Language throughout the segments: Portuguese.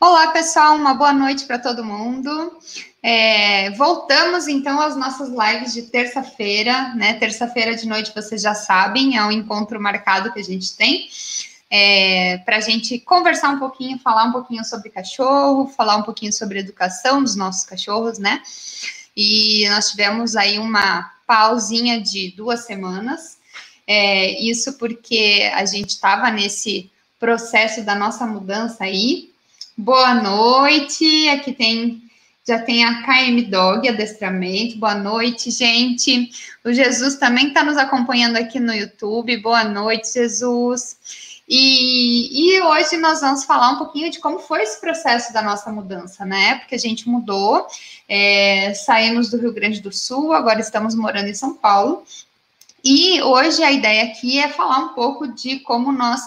Olá, pessoal, uma boa noite para todo mundo. É, voltamos então às nossas lives de terça-feira, né? Terça-feira de noite, vocês já sabem, é um encontro marcado que a gente tem. É, para a gente conversar um pouquinho, falar um pouquinho sobre cachorro, falar um pouquinho sobre educação dos nossos cachorros, né? E nós tivemos aí uma pausinha de duas semanas, é, isso porque a gente estava nesse processo da nossa mudança aí, Boa noite. Aqui tem já tem a KM Dog adestramento. Boa noite, gente. O Jesus também está nos acompanhando aqui no YouTube. Boa noite, Jesus. E, e, hoje nós vamos falar um pouquinho de como foi esse processo da nossa mudança, né? Porque a gente mudou, é, saímos do Rio Grande do Sul, agora estamos morando em São Paulo. E hoje a ideia aqui é falar um pouco de como nós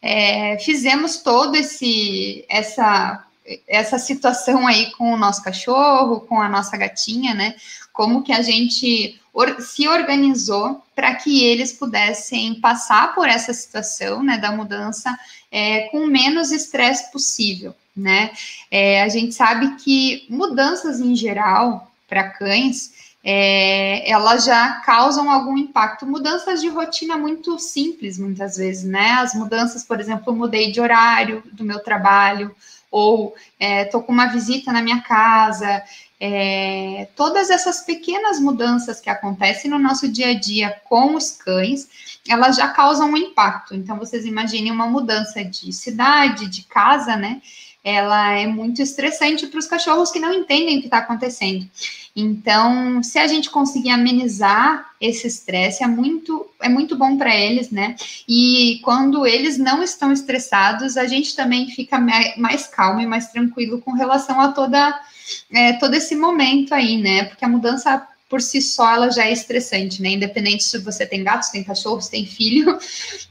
é, fizemos todo esse essa essa situação aí com o nosso cachorro, com a nossa gatinha, né? Como que a gente se organizou para que eles pudessem passar por essa situação, né, da mudança é, com menos estresse possível, né? É, a gente sabe que mudanças em geral para cães é, elas já causam algum impacto. Mudanças de rotina muito simples, muitas vezes, né? As mudanças, por exemplo, mudei de horário do meu trabalho, ou estou é, com uma visita na minha casa. É, todas essas pequenas mudanças que acontecem no nosso dia a dia com os cães, elas já causam um impacto. Então, vocês imaginem uma mudança de cidade, de casa, né? Ela é muito estressante para os cachorros que não entendem o que está acontecendo. Então, se a gente conseguir amenizar esse estresse, é muito, é muito bom para eles, né? E quando eles não estão estressados, a gente também fica mais calmo e mais tranquilo com relação a toda, é, todo esse momento aí, né? Porque a mudança por si só ela já é estressante, né? Independente se você tem gatos, tem cachorros, tem filho.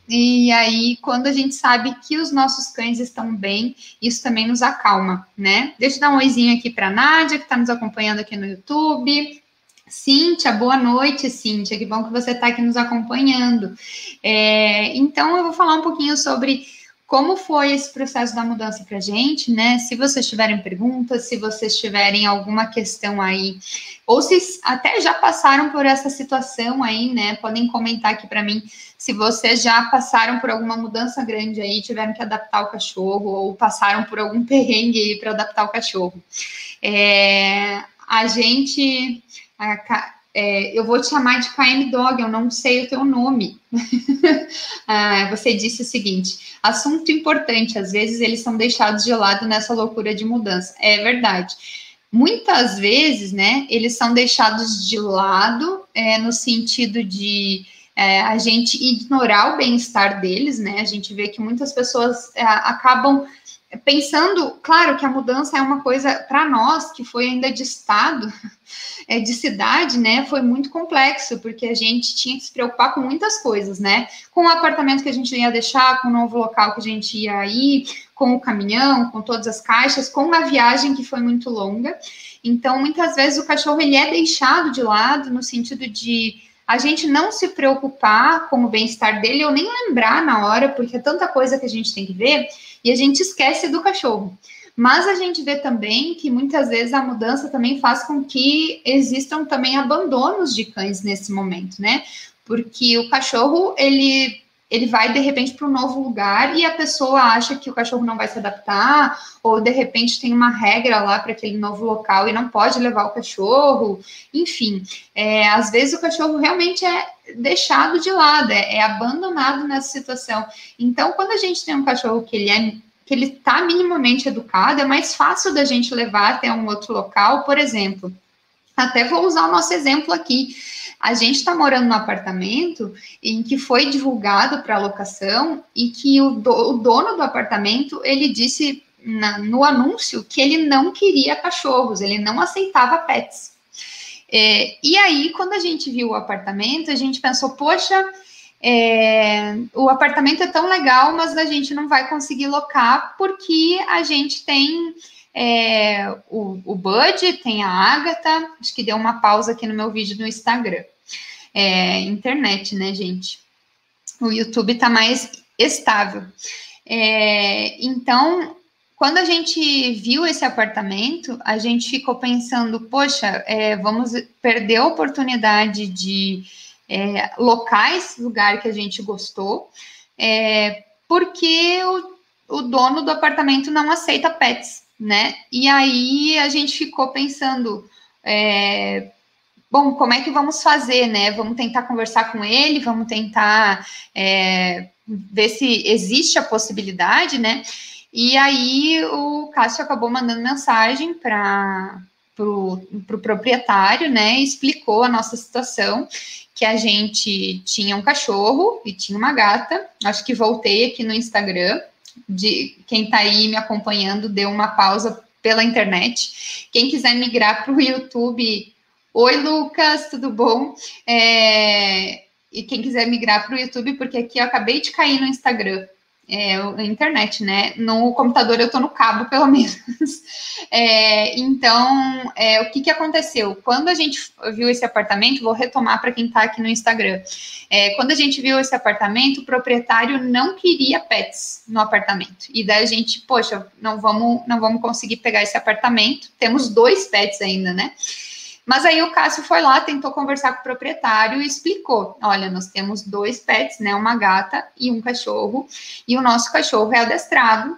E aí, quando a gente sabe que os nossos cães estão bem, isso também nos acalma, né? Deixa eu dar um oizinho aqui para a Nádia, que está nos acompanhando aqui no YouTube. Cíntia, boa noite, Cíntia. Que bom que você está aqui nos acompanhando. É, então, eu vou falar um pouquinho sobre como foi esse processo da mudança para a gente, né? Se vocês tiverem perguntas, se vocês tiverem alguma questão aí, ou se até já passaram por essa situação aí, né? Podem comentar aqui para mim se vocês já passaram por alguma mudança grande aí, tiveram que adaptar o cachorro, ou passaram por algum perrengue aí para adaptar o cachorro. É, a gente. A, é, eu vou te chamar de KM Dog, eu não sei o teu nome. ah, você disse o seguinte: assunto importante, às vezes eles são deixados de lado nessa loucura de mudança. É verdade. Muitas vezes, né, eles são deixados de lado é, no sentido de é, a gente ignorar o bem-estar deles, né? A gente vê que muitas pessoas é, acabam pensando, claro que a mudança é uma coisa para nós que foi ainda de estado, é, de cidade, né? Foi muito complexo porque a gente tinha que se preocupar com muitas coisas, né? Com o apartamento que a gente ia deixar, com o novo local que a gente ia ir, com o caminhão, com todas as caixas, com a viagem que foi muito longa. Então, muitas vezes o cachorro ele é deixado de lado no sentido de a gente não se preocupar com o bem-estar dele ou nem lembrar na hora, porque é tanta coisa que a gente tem que ver e a gente esquece do cachorro. Mas a gente vê também que muitas vezes a mudança também faz com que existam também abandonos de cães nesse momento, né? Porque o cachorro, ele ele vai de repente para um novo lugar e a pessoa acha que o cachorro não vai se adaptar, ou de repente tem uma regra lá para aquele novo local e não pode levar o cachorro, enfim, é, às vezes o cachorro realmente é deixado de lado, é, é, abandonado nessa situação. Então, quando a gente tem um cachorro que ele é que ele está minimamente educado, é mais fácil da gente levar até um outro local, por exemplo. Até vou usar o nosso exemplo aqui. A gente está morando num apartamento em que foi divulgado para locação e que o, do, o, dono do apartamento ele disse na, no anúncio que ele não queria cachorros, ele não aceitava pets. É, e aí, quando a gente viu o apartamento, a gente pensou, poxa, é, o apartamento é tão legal, mas a gente não vai conseguir locar porque a gente tem é, o, o Bud, tem a Agatha, acho que deu uma pausa aqui no meu vídeo no Instagram. É, internet, né, gente? O YouTube tá mais estável. É, então, quando a gente viu esse apartamento, a gente ficou pensando, poxa, é, vamos perder a oportunidade de é, locais, lugar que a gente gostou, é, porque o, o dono do apartamento não aceita pets, né? E aí a gente ficou pensando, é, bom, como é que vamos fazer, né? Vamos tentar conversar com ele, vamos tentar é, ver se existe a possibilidade, né? E aí o Cássio acabou mandando mensagem para o pro proprietário, né? Explicou a nossa situação, que a gente tinha um cachorro e tinha uma gata. Acho que voltei aqui no Instagram. De quem está aí me acompanhando, deu uma pausa pela internet. Quem quiser migrar para o YouTube, oi Lucas, tudo bom? É, e quem quiser migrar para o YouTube, porque aqui eu acabei de cair no Instagram é, a internet, né? No computador eu tô no cabo, pelo menos. É, então, é, o que, que aconteceu? Quando a gente viu esse apartamento, vou retomar para quem está aqui no Instagram. É, quando a gente viu esse apartamento, o proprietário não queria pets no apartamento. E daí a gente, poxa, não vamos, não vamos conseguir pegar esse apartamento. Temos dois pets ainda, né? Mas aí o Cássio foi lá, tentou conversar com o proprietário e explicou: olha, nós temos dois pets, né? Uma gata e um cachorro, e o nosso cachorro é adestrado.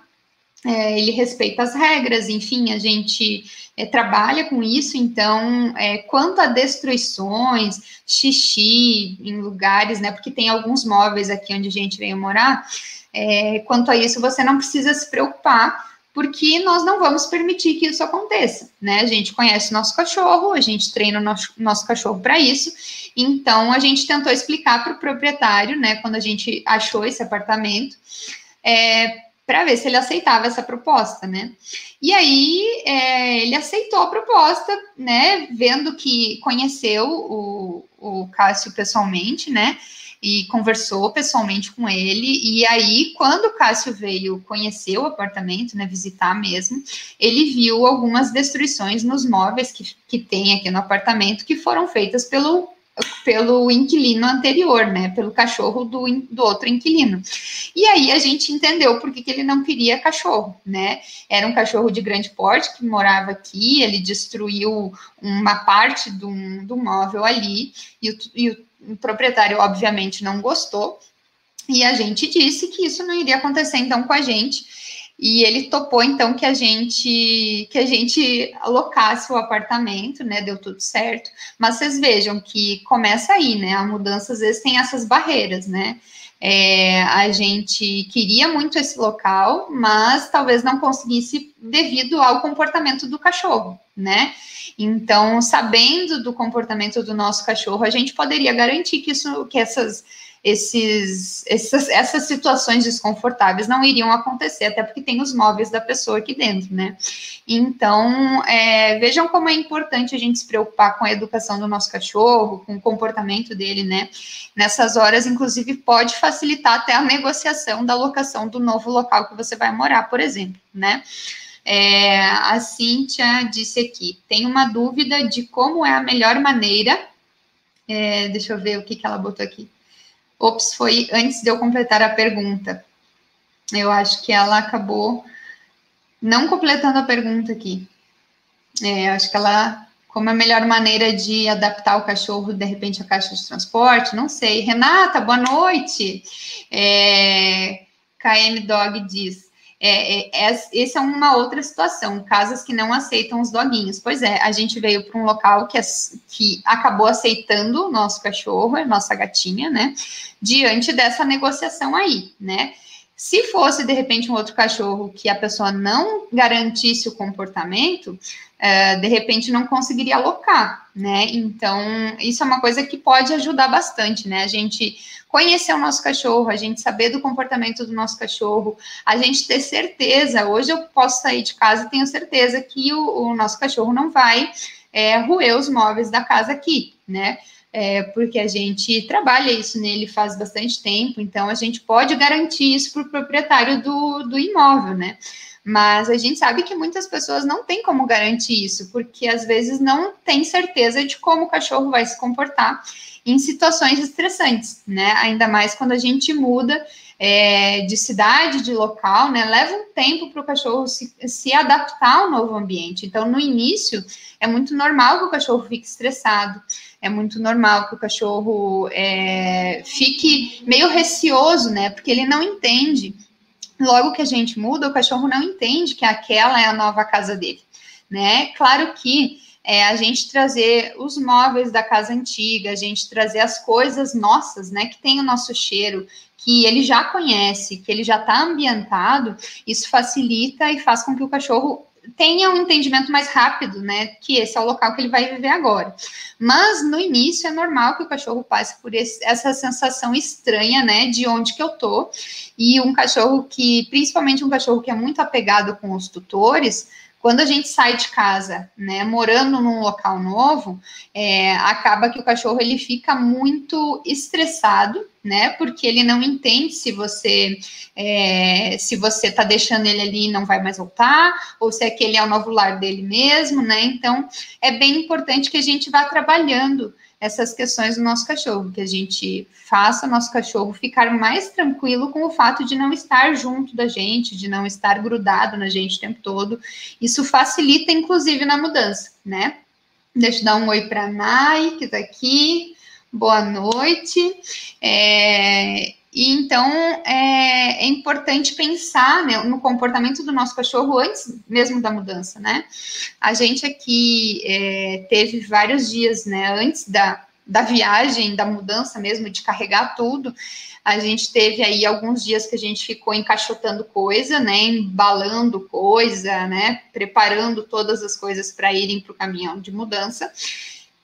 É, ele respeita as regras, enfim, a gente é, trabalha com isso, então, é, quanto a destruições, xixi em lugares, né, porque tem alguns móveis aqui onde a gente veio morar, é, quanto a isso, você não precisa se preocupar, porque nós não vamos permitir que isso aconteça, né? A gente conhece nosso cachorro, a gente treina o nosso, nosso cachorro para isso, então a gente tentou explicar para o proprietário, né, quando a gente achou esse apartamento, é, para ver se ele aceitava essa proposta, né? E aí é, ele aceitou a proposta, né? Vendo que conheceu o, o Cássio pessoalmente, né? E conversou pessoalmente com ele. E aí, quando o Cássio veio conhecer o apartamento, né, visitar mesmo, ele viu algumas destruições nos móveis que, que tem aqui no apartamento que foram feitas pelo pelo inquilino anterior, né? Pelo cachorro do, do outro inquilino. E aí a gente entendeu por que, ele não queria cachorro, né? Era um cachorro de grande porte que morava aqui, ele destruiu uma parte do, do móvel ali, e o, e o o proprietário, obviamente, não gostou, e a gente disse que isso não iria acontecer então com a gente. E ele topou então que a gente que a gente alocasse o apartamento, né? Deu tudo certo. Mas vocês vejam que começa aí, né? A mudança às vezes tem essas barreiras, né? É, a gente queria muito esse local, mas talvez não conseguisse devido ao comportamento do cachorro, né? Então, sabendo do comportamento do nosso cachorro, a gente poderia garantir que isso, que essas, esses, essas, essas situações desconfortáveis não iriam acontecer, até porque tem os móveis da pessoa aqui dentro, né? Então, é, vejam como é importante a gente se preocupar com a educação do nosso cachorro, com o comportamento dele, né? Nessas horas, inclusive, pode facilitar até a negociação da locação do novo local que você vai morar, por exemplo, né? É, a Cíntia disse aqui: tem uma dúvida de como é a melhor maneira. É, deixa eu ver o que, que ela botou aqui. Ops, foi antes de eu completar a pergunta. Eu acho que ela acabou não completando a pergunta aqui. É, acho que ela, como é a melhor maneira de adaptar o cachorro, de repente, à caixa de transporte, não sei. Renata, boa noite. É, KM Dog diz: é, é, é, essa é uma outra situação, casas que não aceitam os doguinhos. Pois é, a gente veio para um local que, que acabou aceitando o nosso cachorro, nossa gatinha, né? Diante dessa negociação aí, né? Se fosse, de repente, um outro cachorro que a pessoa não garantisse o comportamento, uh, de repente não conseguiria alocar, né? Então, isso é uma coisa que pode ajudar bastante, né? A gente conhecer o nosso cachorro, a gente saber do comportamento do nosso cachorro, a gente ter certeza. Hoje eu posso sair de casa e tenho certeza que o, o nosso cachorro não vai é, roer os móveis da casa aqui, né? É, porque a gente trabalha isso nele faz bastante tempo, então a gente pode garantir isso para o proprietário do, do imóvel, né? Mas a gente sabe que muitas pessoas não têm como garantir isso, porque às vezes não tem certeza de como o cachorro vai se comportar em situações estressantes, né? Ainda mais quando a gente muda é, de cidade, de local, né? Leva um tempo para o cachorro se, se adaptar ao novo ambiente. Então, no início, é muito normal que o cachorro fique estressado, é muito normal que o cachorro é, fique meio receoso, né? Porque ele não entende. Logo que a gente muda, o cachorro não entende que aquela é a nova casa dele, né? Claro que é, a gente trazer os móveis da casa antiga, a gente trazer as coisas nossas, né, que tem o nosso cheiro, que ele já conhece, que ele já está ambientado, isso facilita e faz com que o cachorro tenha um entendimento mais rápido, né, que esse é o local que ele vai viver agora. Mas no início é normal que o cachorro passe por esse, essa sensação estranha, né, de onde que eu tô. E um cachorro que, principalmente um cachorro que é muito apegado com os tutores, quando a gente sai de casa, né, morando num local novo, é, acaba que o cachorro ele fica muito estressado, né, porque ele não entende se você é, se você está deixando ele ali e não vai mais voltar, ou se aquele é o novo lar dele mesmo, né? Então é bem importante que a gente vá trabalhando essas questões do nosso cachorro, que a gente faça nosso cachorro ficar mais tranquilo com o fato de não estar junto da gente, de não estar grudado na gente o tempo todo. Isso facilita, inclusive, na mudança, né? Deixa eu dar um oi para a Nai, que está aqui. Boa noite. É, e então é, é, importante pensar né, no comportamento do nosso cachorro antes mesmo da mudança, né? A gente aqui é, teve vários dias, né, antes da, da viagem, da mudança mesmo, de carregar tudo. A gente teve aí alguns dias que a gente ficou encaixotando coisa, né, embalando coisa, né, preparando todas as coisas para irem para o caminhão de mudança.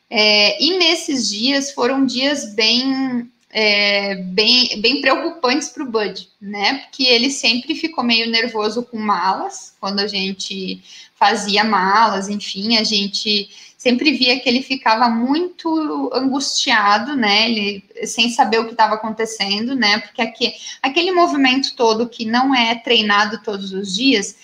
É, e nesses dias foram dias bem é, bem, bem preocupantes para o Bud, né? Porque ele sempre ficou meio nervoso com malas, quando a gente fazia malas, enfim, a gente sempre via que ele ficava muito angustiado, né? Ele sem saber o que estava acontecendo, né? Porque aqui, aquele movimento todo que não é treinado todos os dias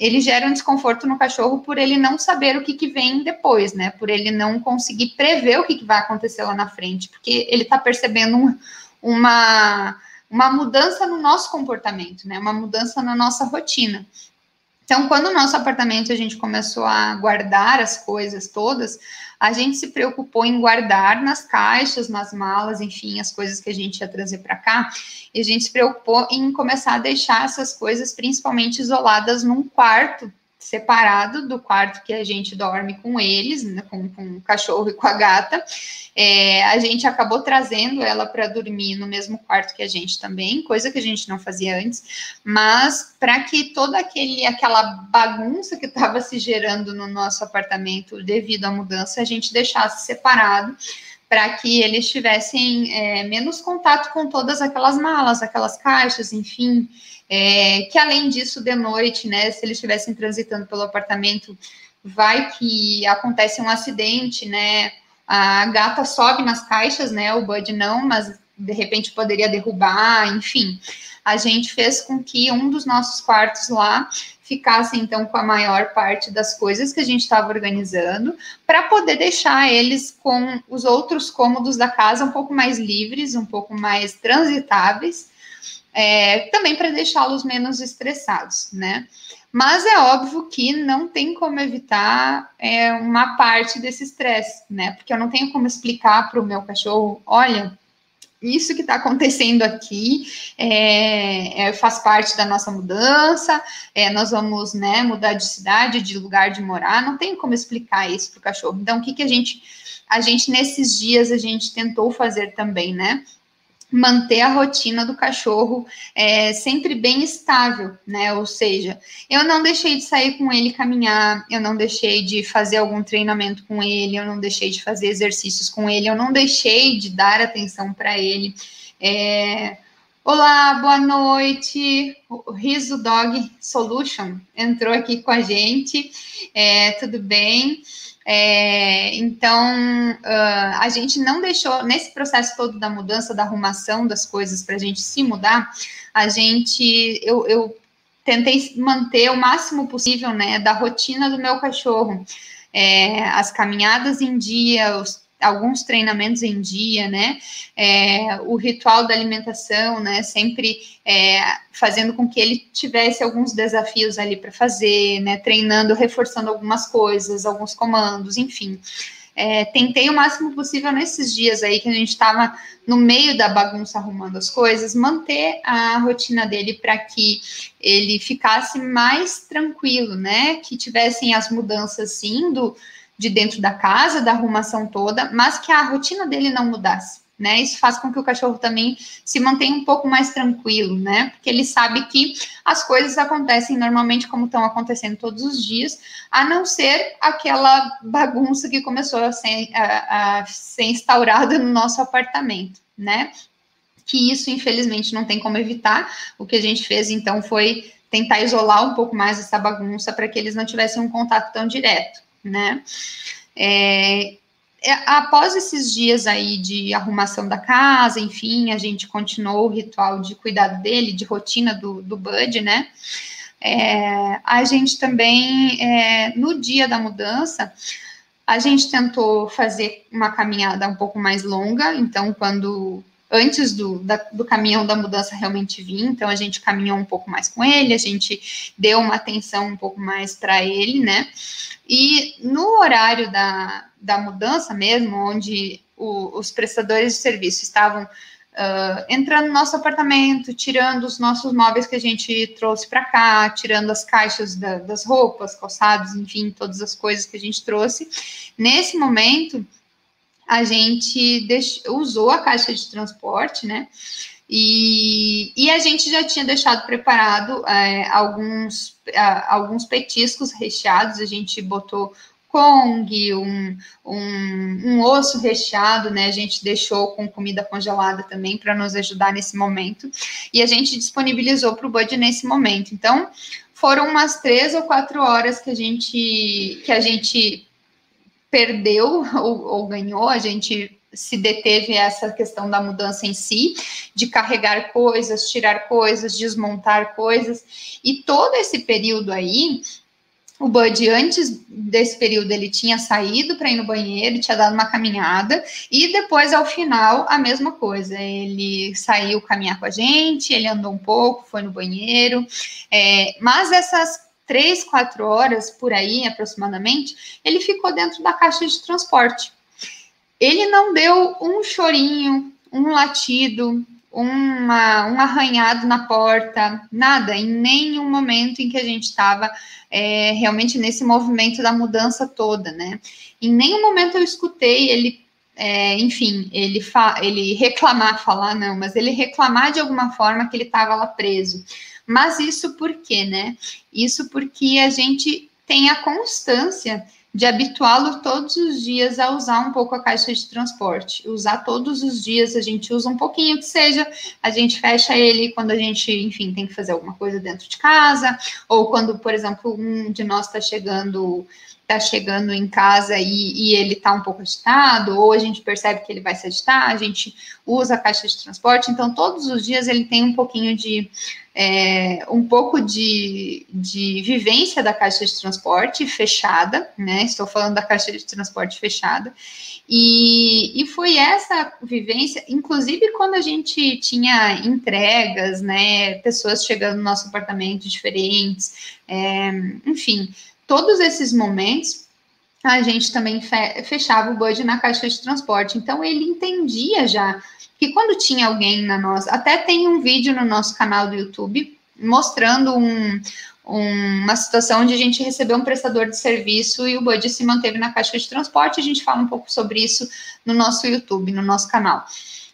ele gera um desconforto no cachorro por ele não saber o que, que vem depois, né? Por ele não conseguir prever o que, que vai acontecer lá na frente, porque ele está percebendo um, uma, uma mudança no nosso comportamento, né? Uma mudança na nossa rotina. Então, quando o nosso apartamento a gente começou a guardar as coisas todas, a gente se preocupou em guardar nas caixas, nas malas, enfim, as coisas que a gente ia trazer para cá. E a gente se preocupou em começar a deixar essas coisas principalmente isoladas num quarto separado do quarto que a gente dorme com eles, né, com, com, o cachorro e com a gata. É, a gente acabou trazendo ela para dormir no mesmo quarto que a gente também, coisa que a gente não fazia antes, mas para que toda aquele, aquela bagunça que estava se gerando no nosso apartamento devido à mudança, a gente deixasse separado para que eles tivessem é, menos contato com todas aquelas malas, aquelas caixas, enfim. É, que além disso, de noite, né, se eles estivessem transitando pelo apartamento, vai que acontece um acidente, né? A gata sobe nas caixas, né? O Bud não, mas de repente poderia derrubar, enfim. A gente fez com que um dos nossos quartos lá ficasse então com a maior parte das coisas que a gente estava organizando, para poder deixar eles com os outros cômodos da casa um pouco mais livres, um pouco mais transitáveis é, também para deixá-los menos estressados, né? Mas é óbvio que não tem como evitar é, uma parte desse estresse, né? Porque eu não tenho como explicar para o meu cachorro, olha, isso que está acontecendo aqui é, é, faz parte da nossa mudança, é, nós vamos né, mudar de cidade, de lugar de morar, não tem como explicar isso para o cachorro. Então, o que, que a gente, a gente, nesses dias, a gente tentou fazer também, né? Manter a rotina do cachorro é, sempre bem estável, né? Ou seja, eu não deixei de sair com ele caminhar, eu não deixei de fazer algum treinamento com ele, eu não deixei de fazer exercícios com ele, eu não deixei de dar atenção para ele. É... Olá, boa noite. O Riso Dog Solution entrou aqui com a gente. É, tudo bem? É, então, uh, a gente não deixou, nesse processo todo da mudança, da arrumação das coisas para a gente se mudar, a gente, eu, eu, tentei manter o máximo possível, né, da rotina do meu cachorro. É, as caminhadas em dia, os alguns treinamentos em dia, né? É, o ritual da alimentação, né? Sempre é, fazendo com que ele tivesse alguns desafios ali para fazer, né? Treinando, reforçando algumas coisas, alguns comandos, enfim. É, tentei o máximo possível nesses dias aí que a gente estava no meio da bagunça arrumando as coisas, manter a rotina dele para que ele ficasse mais tranquilo, né? Que tivessem as mudanças sim do, de dentro da casa, da arrumação toda, mas que a rotina dele não mudasse né? Isso faz com que o cachorro também se mantenha um pouco mais tranquilo, né? Porque ele sabe que as coisas acontecem normalmente como estão acontecendo todos os dias, a não ser aquela bagunça que começou a ser, a, a ser instaurada no nosso apartamento, né? Que isso, infelizmente, não tem como evitar. O que a gente fez, então, foi tentar isolar um pouco mais essa bagunça para que eles não tivessem um contato tão direto, né? É, é, após esses dias aí de arrumação da casa, enfim, a gente continuou o ritual de cuidado dele, de rotina do, do Bud, né? É, a gente também, é, no dia da mudança, a gente tentou fazer uma caminhada um pouco mais longa, então, quando antes do, da, do caminhão da mudança realmente vir, então a gente caminhou um pouco mais com ele, a gente deu uma atenção um pouco mais para ele, né? E no horário da, da mudança mesmo, onde o, os prestadores de serviço estavam uh, entrando no nosso apartamento, tirando os nossos móveis que a gente trouxe para cá, tirando as caixas da, das roupas, calçados, enfim, todas as coisas que a gente trouxe. Nesse momento, a gente deixou, usou a caixa de transporte, né? E, e a gente já tinha deixado preparado é, alguns, alguns petiscos recheados, a gente botou Kong, um, um, um, osso recheado, né? A gente deixou com comida congelada também para nos ajudar nesse momento. E a gente disponibilizou para o Bud nesse momento. Então, foram umas três ou quatro horas que a gente que a gente perdeu ou, ou ganhou, a gente se deteve essa questão da mudança em si, de carregar coisas, tirar coisas, desmontar coisas, e todo esse período aí, o Bud, antes desse período, ele tinha saído para ir no banheiro, tinha dado uma caminhada, e depois, ao final, a mesma coisa. Ele saiu caminhar com a gente, ele andou um pouco, foi no banheiro, é, mas essas três, quatro horas por aí, aproximadamente, ele ficou dentro da caixa de transporte. Ele não deu um chorinho, um latido, uma, um arranhado na porta, nada, em nenhum momento em que a gente estava é, realmente nesse movimento da mudança toda, né? Em nenhum momento eu escutei ele, é, enfim, ele, ele reclamar, falar não, mas ele reclamar de alguma forma que ele estava lá preso. Mas isso por quê, né? Isso porque a gente tem a constância de habituá-lo todos os dias a usar um pouco a caixa de transporte. Usar todos os dias, a gente usa um pouquinho que seja, a gente fecha ele quando a gente, enfim, tem que fazer alguma coisa dentro de casa, ou quando, por exemplo, um de nós está chegando está chegando em casa e, e ele está um pouco agitado, ou a gente percebe que ele vai se agitar, a gente usa a caixa de transporte, então todos os dias ele tem um pouquinho de é, um pouco de, de vivência da caixa de transporte fechada, né? Estou falando da caixa de transporte fechada. E, e foi essa vivência, inclusive quando a gente tinha entregas, né? Pessoas chegando no nosso apartamento diferentes, é, enfim, todos esses momentos a gente também fechava o Bud na caixa de transporte. Então ele entendia já que quando tinha alguém na nossa, até tem um vídeo no nosso canal do YouTube mostrando um, um, uma situação onde a gente recebeu um prestador de serviço e o Bud se manteve na caixa de transporte. A gente fala um pouco sobre isso no nosso YouTube, no nosso canal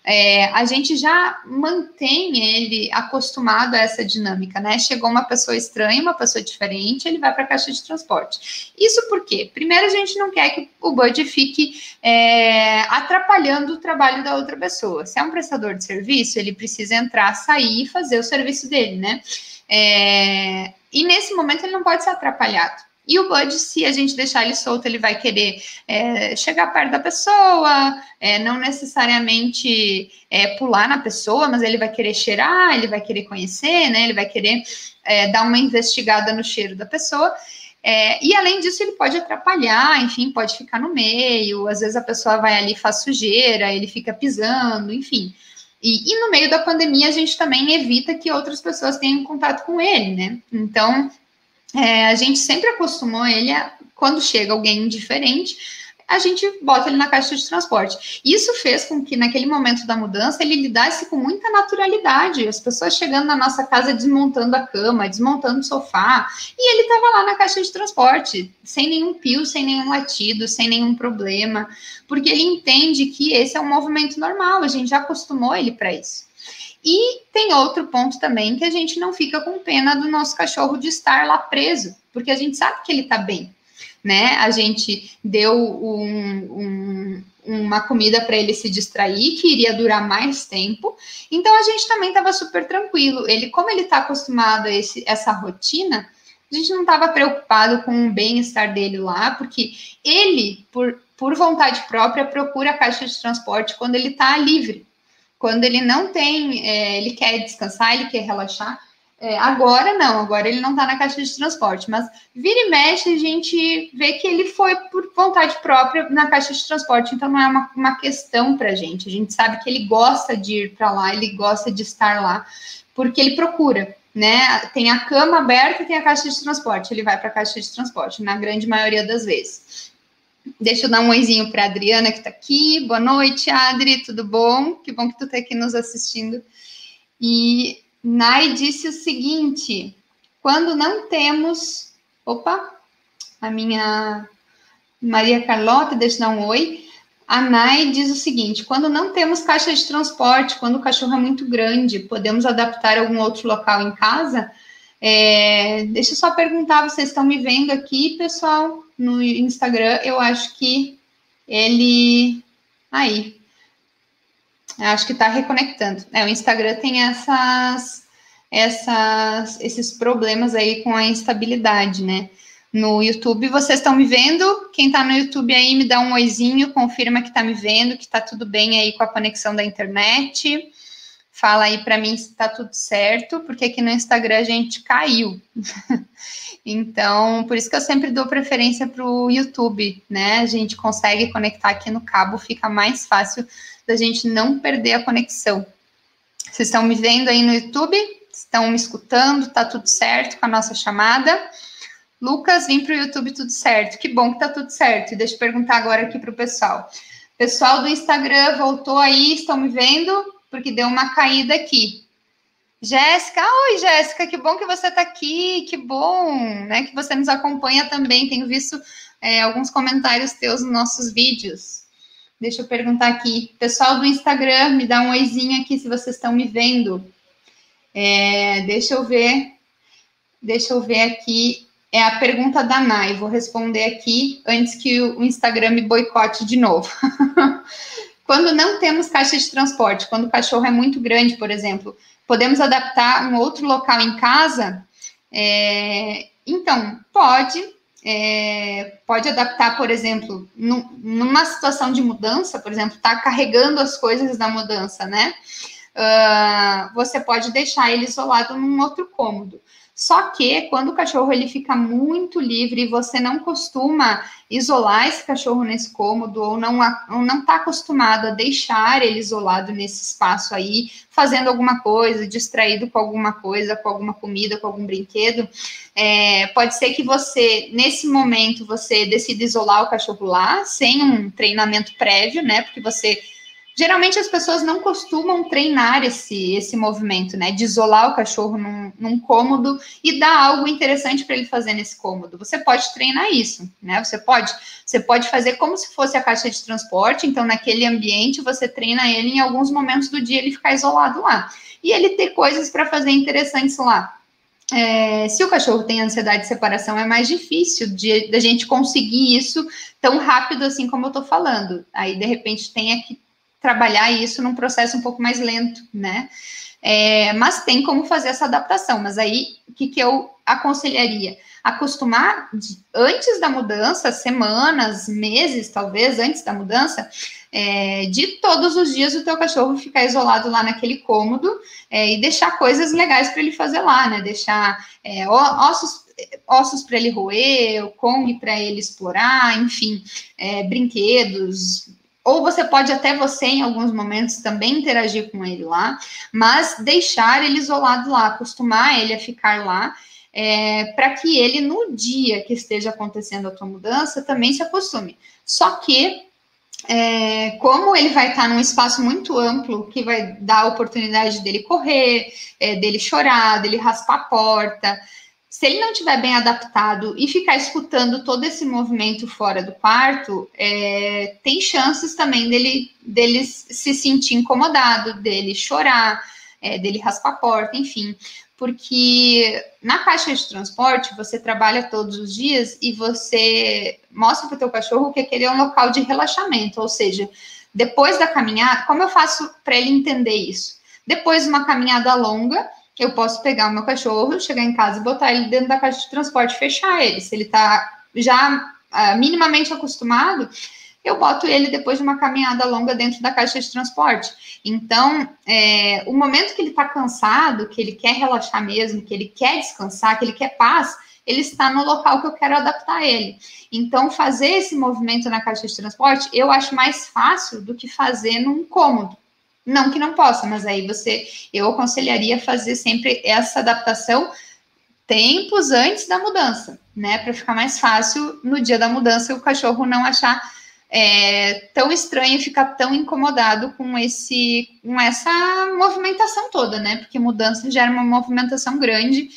é, a gente já mantém ele acostumado a essa dinâmica, né? Chegou uma pessoa estranha, uma pessoa diferente, ele vai para a caixa de transporte. Isso por quê? Primeiro, a gente não quer que o Bud fique é, atrapalhando o trabalho da outra pessoa. Se é um prestador de serviço, ele precisa entrar, sair e fazer o serviço dele, né? É, e nesse momento ele não pode ser atrapalhado. E o Bud, se a gente deixar ele solto, ele vai querer é, chegar perto da pessoa, é, não necessariamente é, pular na pessoa, mas ele vai querer cheirar, ele vai querer conhecer, né? Ele vai querer é, dar uma investigada no cheiro da pessoa. É, e além disso, ele pode atrapalhar, enfim, pode ficar no meio. Às vezes a pessoa vai ali faz sujeira, ele fica pisando, enfim. E, e no meio da pandemia, a gente também evita que outras pessoas tenham contato com ele, né? Então, é, a gente sempre acostumou ele a, quando chega alguém diferente, a gente bota ele na caixa de transporte. Isso fez com que, naquele momento da mudança, ele lidasse com muita naturalidade. As pessoas chegando na nossa casa desmontando a cama, desmontando o sofá, e ele estava lá na caixa de transporte, sem nenhum pio, sem nenhum latido, sem nenhum problema, porque ele entende que esse é um movimento normal, a gente já acostumou ele para isso. E tem outro ponto também que a gente não fica com pena do nosso cachorro de estar lá preso, porque a gente sabe que ele está bem né? A gente deu um, um, uma comida para ele se distrair, que iria durar mais tempo. Então a gente também estava super tranquilo. Ele, como ele está acostumado a esse, essa rotina, a gente não estava preocupado com o bem-estar dele lá, porque ele, por, por vontade própria, procura a caixa de transporte quando ele está livre. Quando ele não tem, é, ele quer descansar, ele quer relaxar, é, agora não, agora ele não está na caixa de transporte, mas vira e mexe a gente vê que ele foi por vontade própria na caixa de transporte, então não é uma, uma questão para a gente. A gente sabe que ele gosta de ir para lá, ele gosta de estar lá, porque ele procura, né? Tem a cama aberta tem a caixa de transporte, ele vai para a caixa de transporte, na grande maioria das vezes. Deixa eu dar um oizinho para a Adriana que está aqui. Boa noite, Adri, tudo bom? Que bom que tu está aqui nos assistindo. E Nai disse o seguinte: quando não temos. Opa, a minha Maria Carlota, deixa eu dar um oi. A Nai diz o seguinte: quando não temos caixa de transporte, quando o cachorro é muito grande, podemos adaptar algum outro local em casa? É, deixa eu só perguntar, vocês estão me vendo aqui, pessoal, no Instagram? Eu acho que ele. Aí, Acho que está reconectando. É, o Instagram tem essas, essas, esses problemas aí com a instabilidade, né? No YouTube, vocês estão me vendo? Quem está no YouTube aí, me dá um oizinho, confirma que está me vendo, que está tudo bem aí com a conexão da internet. Fala aí para mim se está tudo certo, porque aqui no Instagram a gente caiu. então, por isso que eu sempre dou preferência para o YouTube, né? A gente consegue conectar aqui no cabo, fica mais fácil da gente não perder a conexão. Vocês estão me vendo aí no YouTube? Estão me escutando? Tá tudo certo com a nossa chamada? Lucas, vim para o YouTube tudo certo. Que bom que tá tudo certo. E deixa eu perguntar agora aqui para o pessoal. Pessoal do Instagram voltou aí, estão me vendo? Porque deu uma caída aqui. Jéssica, oi Jéssica, que bom que você está aqui, que bom, né? Que você nos acompanha também. Tenho visto é, alguns comentários teus nos nossos vídeos. Deixa eu perguntar aqui. Pessoal do Instagram, me dá um oizinho aqui se vocês estão me vendo. É, deixa eu ver. Deixa eu ver aqui. É a pergunta da Nai. Vou responder aqui antes que o Instagram me boicote de novo. quando não temos caixa de transporte, quando o cachorro é muito grande, por exemplo, podemos adaptar um outro local em casa? É, então, pode, é, pode adaptar, por exemplo, numa situação de mudança, por exemplo, tá carregando as coisas da mudança, né? Uh, você pode deixar ele isolado num outro cômodo. Só que quando o cachorro ele fica muito livre e você não costuma isolar esse cachorro nesse cômodo ou não ou não está acostumado a deixar ele isolado nesse espaço aí, fazendo alguma coisa, distraído com alguma coisa, com alguma comida, com algum brinquedo, é, pode ser que você nesse momento você decida isolar o cachorro lá sem um treinamento prévio, né? Porque você Geralmente as pessoas não costumam treinar esse, esse movimento, né? De isolar o cachorro num, num cômodo e dar algo interessante para ele fazer nesse cômodo. Você pode treinar isso, né? Você pode, você pode fazer como se fosse a caixa de transporte, então naquele ambiente você treina ele em alguns momentos do dia ele ficar isolado lá. E ele ter coisas para fazer interessantes lá. É, se o cachorro tem ansiedade de separação, é mais difícil de, de a gente conseguir isso tão rápido assim como eu estou falando. Aí, de repente, tem que trabalhar isso num processo um pouco mais lento, né? É, mas tem como fazer essa adaptação. Mas aí, o que, que eu aconselharia? Acostumar antes da mudança, semanas, meses, talvez, antes da mudança, é, de todos os dias o teu cachorro ficar isolado lá naquele cômodo é, e deixar coisas legais para ele fazer lá, né? Deixar é, ossos ossos para ele roer, o Kong para ele explorar, enfim, é, brinquedos, ou você pode até você, em alguns momentos, também interagir com ele lá, mas deixar ele isolado lá, acostumar ele a ficar lá, é, para que ele, no dia que esteja acontecendo a tua mudança, também se acostume. Só que, é, como ele vai estar num espaço muito amplo, que vai dar a oportunidade dele correr, é, dele chorar, dele raspar a porta, se ele não estiver bem adaptado e ficar escutando todo esse movimento fora do quarto, é, tem chances também dele, dele se sentir incomodado, dele chorar, é, dele raspar a porta, enfim. Porque na caixa de transporte você trabalha todos os dias e você mostra para o teu cachorro que aquele é um local de relaxamento, ou seja, depois da caminhada, como eu faço para ele entender isso? Depois de uma caminhada longa, eu posso pegar o meu cachorro, chegar em casa e botar ele dentro da caixa de transporte e fechar ele. Se ele está já uh, minimamente acostumado, eu boto ele depois de uma caminhada longa dentro da caixa de transporte. Então, é, o momento que ele está cansado, que ele quer relaxar mesmo, que ele quer descansar, que ele quer paz, ele está no local que eu quero adaptar ele. Então, fazer esse movimento na caixa de transporte, eu acho mais fácil do que fazer num cômodo. Não que não possa, mas aí você, eu aconselharia fazer sempre essa adaptação tempos antes da mudança, né? Para ficar mais fácil no dia da mudança o cachorro não achar é, tão estranho ficar tão incomodado com esse, com essa movimentação toda, né? Porque mudança gera uma movimentação grande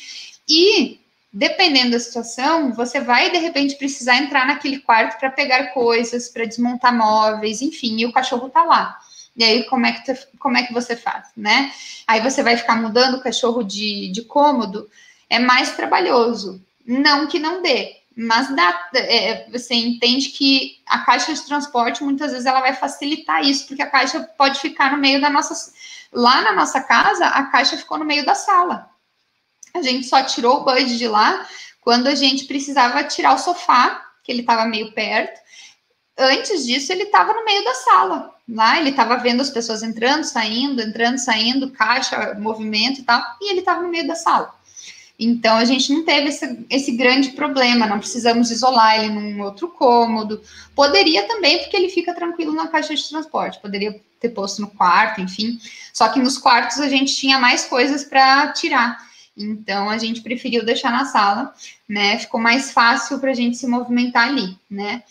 e dependendo da situação, você vai de repente precisar entrar naquele quarto para pegar coisas, para desmontar móveis, enfim, e o cachorro tá lá. E aí, como é, que como é que você faz, né? Aí você vai ficar mudando o cachorro de, de cômodo, é mais trabalhoso. Não que não dê, mas dá, é, você entende que a caixa de transporte, muitas vezes, ela vai facilitar isso, porque a caixa pode ficar no meio da nossa... Lá na nossa casa, a caixa ficou no meio da sala. A gente só tirou o Bud de lá quando a gente precisava tirar o sofá, que ele estava meio perto. Antes disso, ele estava no meio da sala. Lá ele estava vendo as pessoas entrando, saindo, entrando, saindo, caixa, movimento e tal, e ele estava no meio da sala. Então a gente não teve esse, esse, grande problema, não precisamos isolar ele num outro cômodo. Poderia também, porque ele fica tranquilo na caixa de transporte, poderia ter posto no quarto, enfim. Só que nos quartos a gente tinha mais coisas para tirar. Então a gente preferiu deixar na sala, né? Ficou mais fácil para a gente se movimentar ali, né?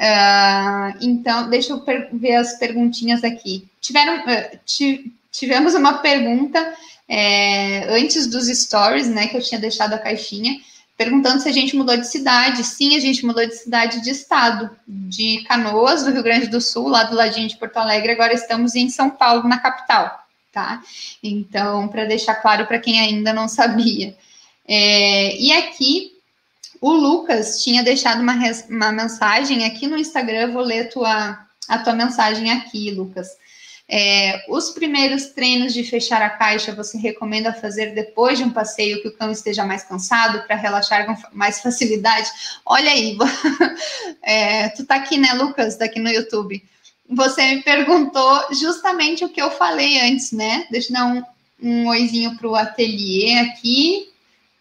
Uh, então, deixa eu ver as perguntinhas aqui. Tiveram, uh, tivemos uma pergunta é, antes dos stories, né, que eu tinha deixado a caixinha, perguntando se a gente mudou de cidade. Sim, a gente mudou de cidade de estado, de Canoas, do Rio Grande do Sul, lá do ladinho de Porto Alegre, agora estamos em São Paulo, na capital, tá? Então, para deixar claro para quem ainda não sabia. É, e aqui o Lucas tinha deixado uma, uma mensagem aqui no Instagram, vou ler tua, a tua mensagem aqui, Lucas. É, os primeiros treinos de fechar a caixa você recomenda fazer depois de um passeio que o cão esteja mais cansado para relaxar com mais facilidade? Olha aí, é, tu tá aqui, né, Lucas, daqui no YouTube. Você me perguntou justamente o que eu falei antes, né? Deixa eu dar um, um oizinho para o ateliê aqui,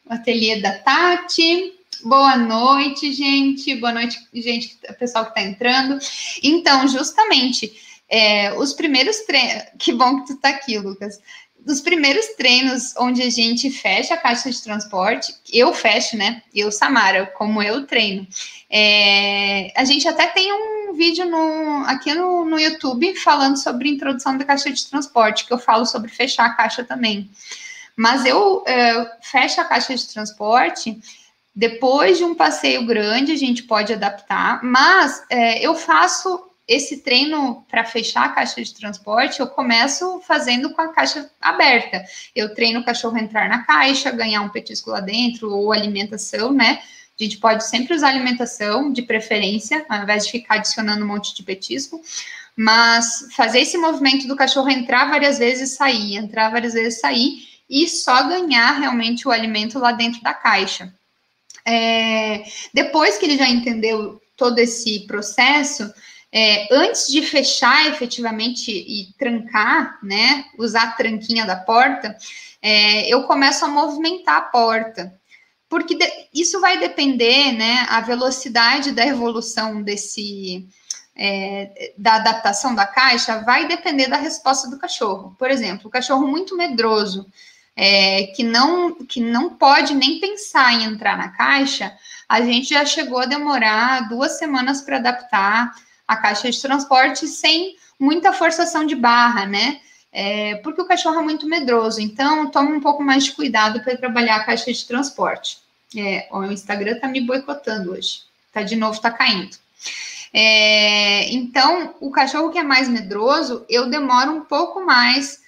o ateliê da Tati. Boa noite, gente. Boa noite, gente, pessoal que está entrando. Então, justamente, é, os primeiros treinos. Que bom que tu está aqui, Lucas. Dos primeiros treinos onde a gente fecha a caixa de transporte, eu fecho, né? Eu, Samara, como eu treino. É, a gente até tem um vídeo no, aqui no, no YouTube falando sobre introdução da caixa de transporte, que eu falo sobre fechar a caixa também. Mas eu é, fecho a caixa de transporte depois de um passeio grande, a gente pode adaptar, mas é, eu faço esse treino para fechar a caixa de transporte, eu começo fazendo com a caixa aberta. Eu treino o cachorro entrar na caixa, ganhar um petisco lá dentro, ou alimentação, né? A gente pode sempre usar alimentação, de preferência, ao invés de ficar adicionando um monte de petisco. Mas fazer esse movimento do cachorro entrar várias vezes e sair, entrar várias vezes e sair, e só ganhar realmente o alimento lá dentro da caixa. É, depois que ele já entendeu todo esse processo, é, antes de fechar efetivamente e trancar, né, usar a tranquinha da porta, é, eu começo a movimentar a porta. porque de, isso vai depender, né, a velocidade da evolução desse, é, da adaptação da caixa vai depender da resposta do cachorro. Por exemplo, o cachorro muito medroso, é, que, não, que não pode nem pensar em entrar na caixa, a gente já chegou a demorar duas semanas para adaptar a caixa de transporte sem muita forçação de barra, né? É, porque o cachorro é muito medroso, então tome um pouco mais de cuidado para trabalhar a caixa de transporte. É, o Instagram está me boicotando hoje, tá de novo, tá caindo. É, então, o cachorro que é mais medroso, eu demoro um pouco mais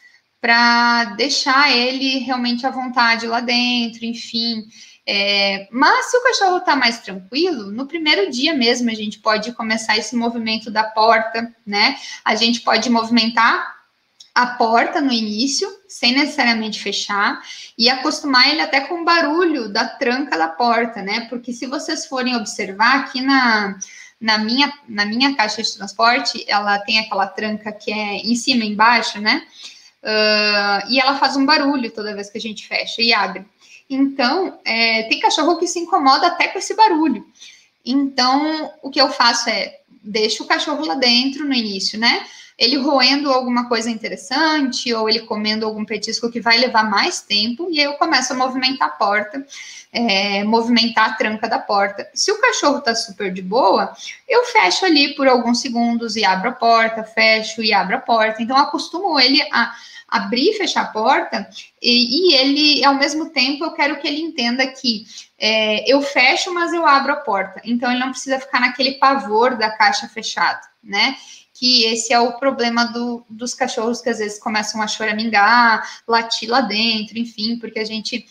para deixar ele realmente à vontade lá dentro, enfim. É, mas se o cachorro está mais tranquilo, no primeiro dia mesmo a gente pode começar esse movimento da porta, né? A gente pode movimentar a porta no início, sem necessariamente fechar, e acostumar ele até com o barulho da tranca da porta, né? Porque se vocês forem observar aqui na, na minha, na minha caixa de transporte, ela tem aquela tranca que é em cima e embaixo, né? Uh, e ela faz um barulho toda vez que a gente fecha e abre. Então, é, tem cachorro que se incomoda até com esse barulho. Então, o que eu faço é deixo o cachorro lá dentro no início, né? Ele roendo alguma coisa interessante ou ele comendo algum petisco que vai levar mais tempo, e aí eu começo a movimentar a porta, é, movimentar a tranca da porta. Se o cachorro tá super de boa, eu fecho ali por alguns segundos e abro a porta, fecho e abro a porta. Então, acostumo ele a abrir e fechar a porta, e, e, ele, ao mesmo tempo, eu quero que ele entenda que é, eu fecho, mas eu abro a porta. Então, ele não precisa ficar naquele pavor da caixa fechada, né? Que esse é o problema do, dos cachorros que às vezes começam a choramingar, latir lá dentro, enfim, porque a gente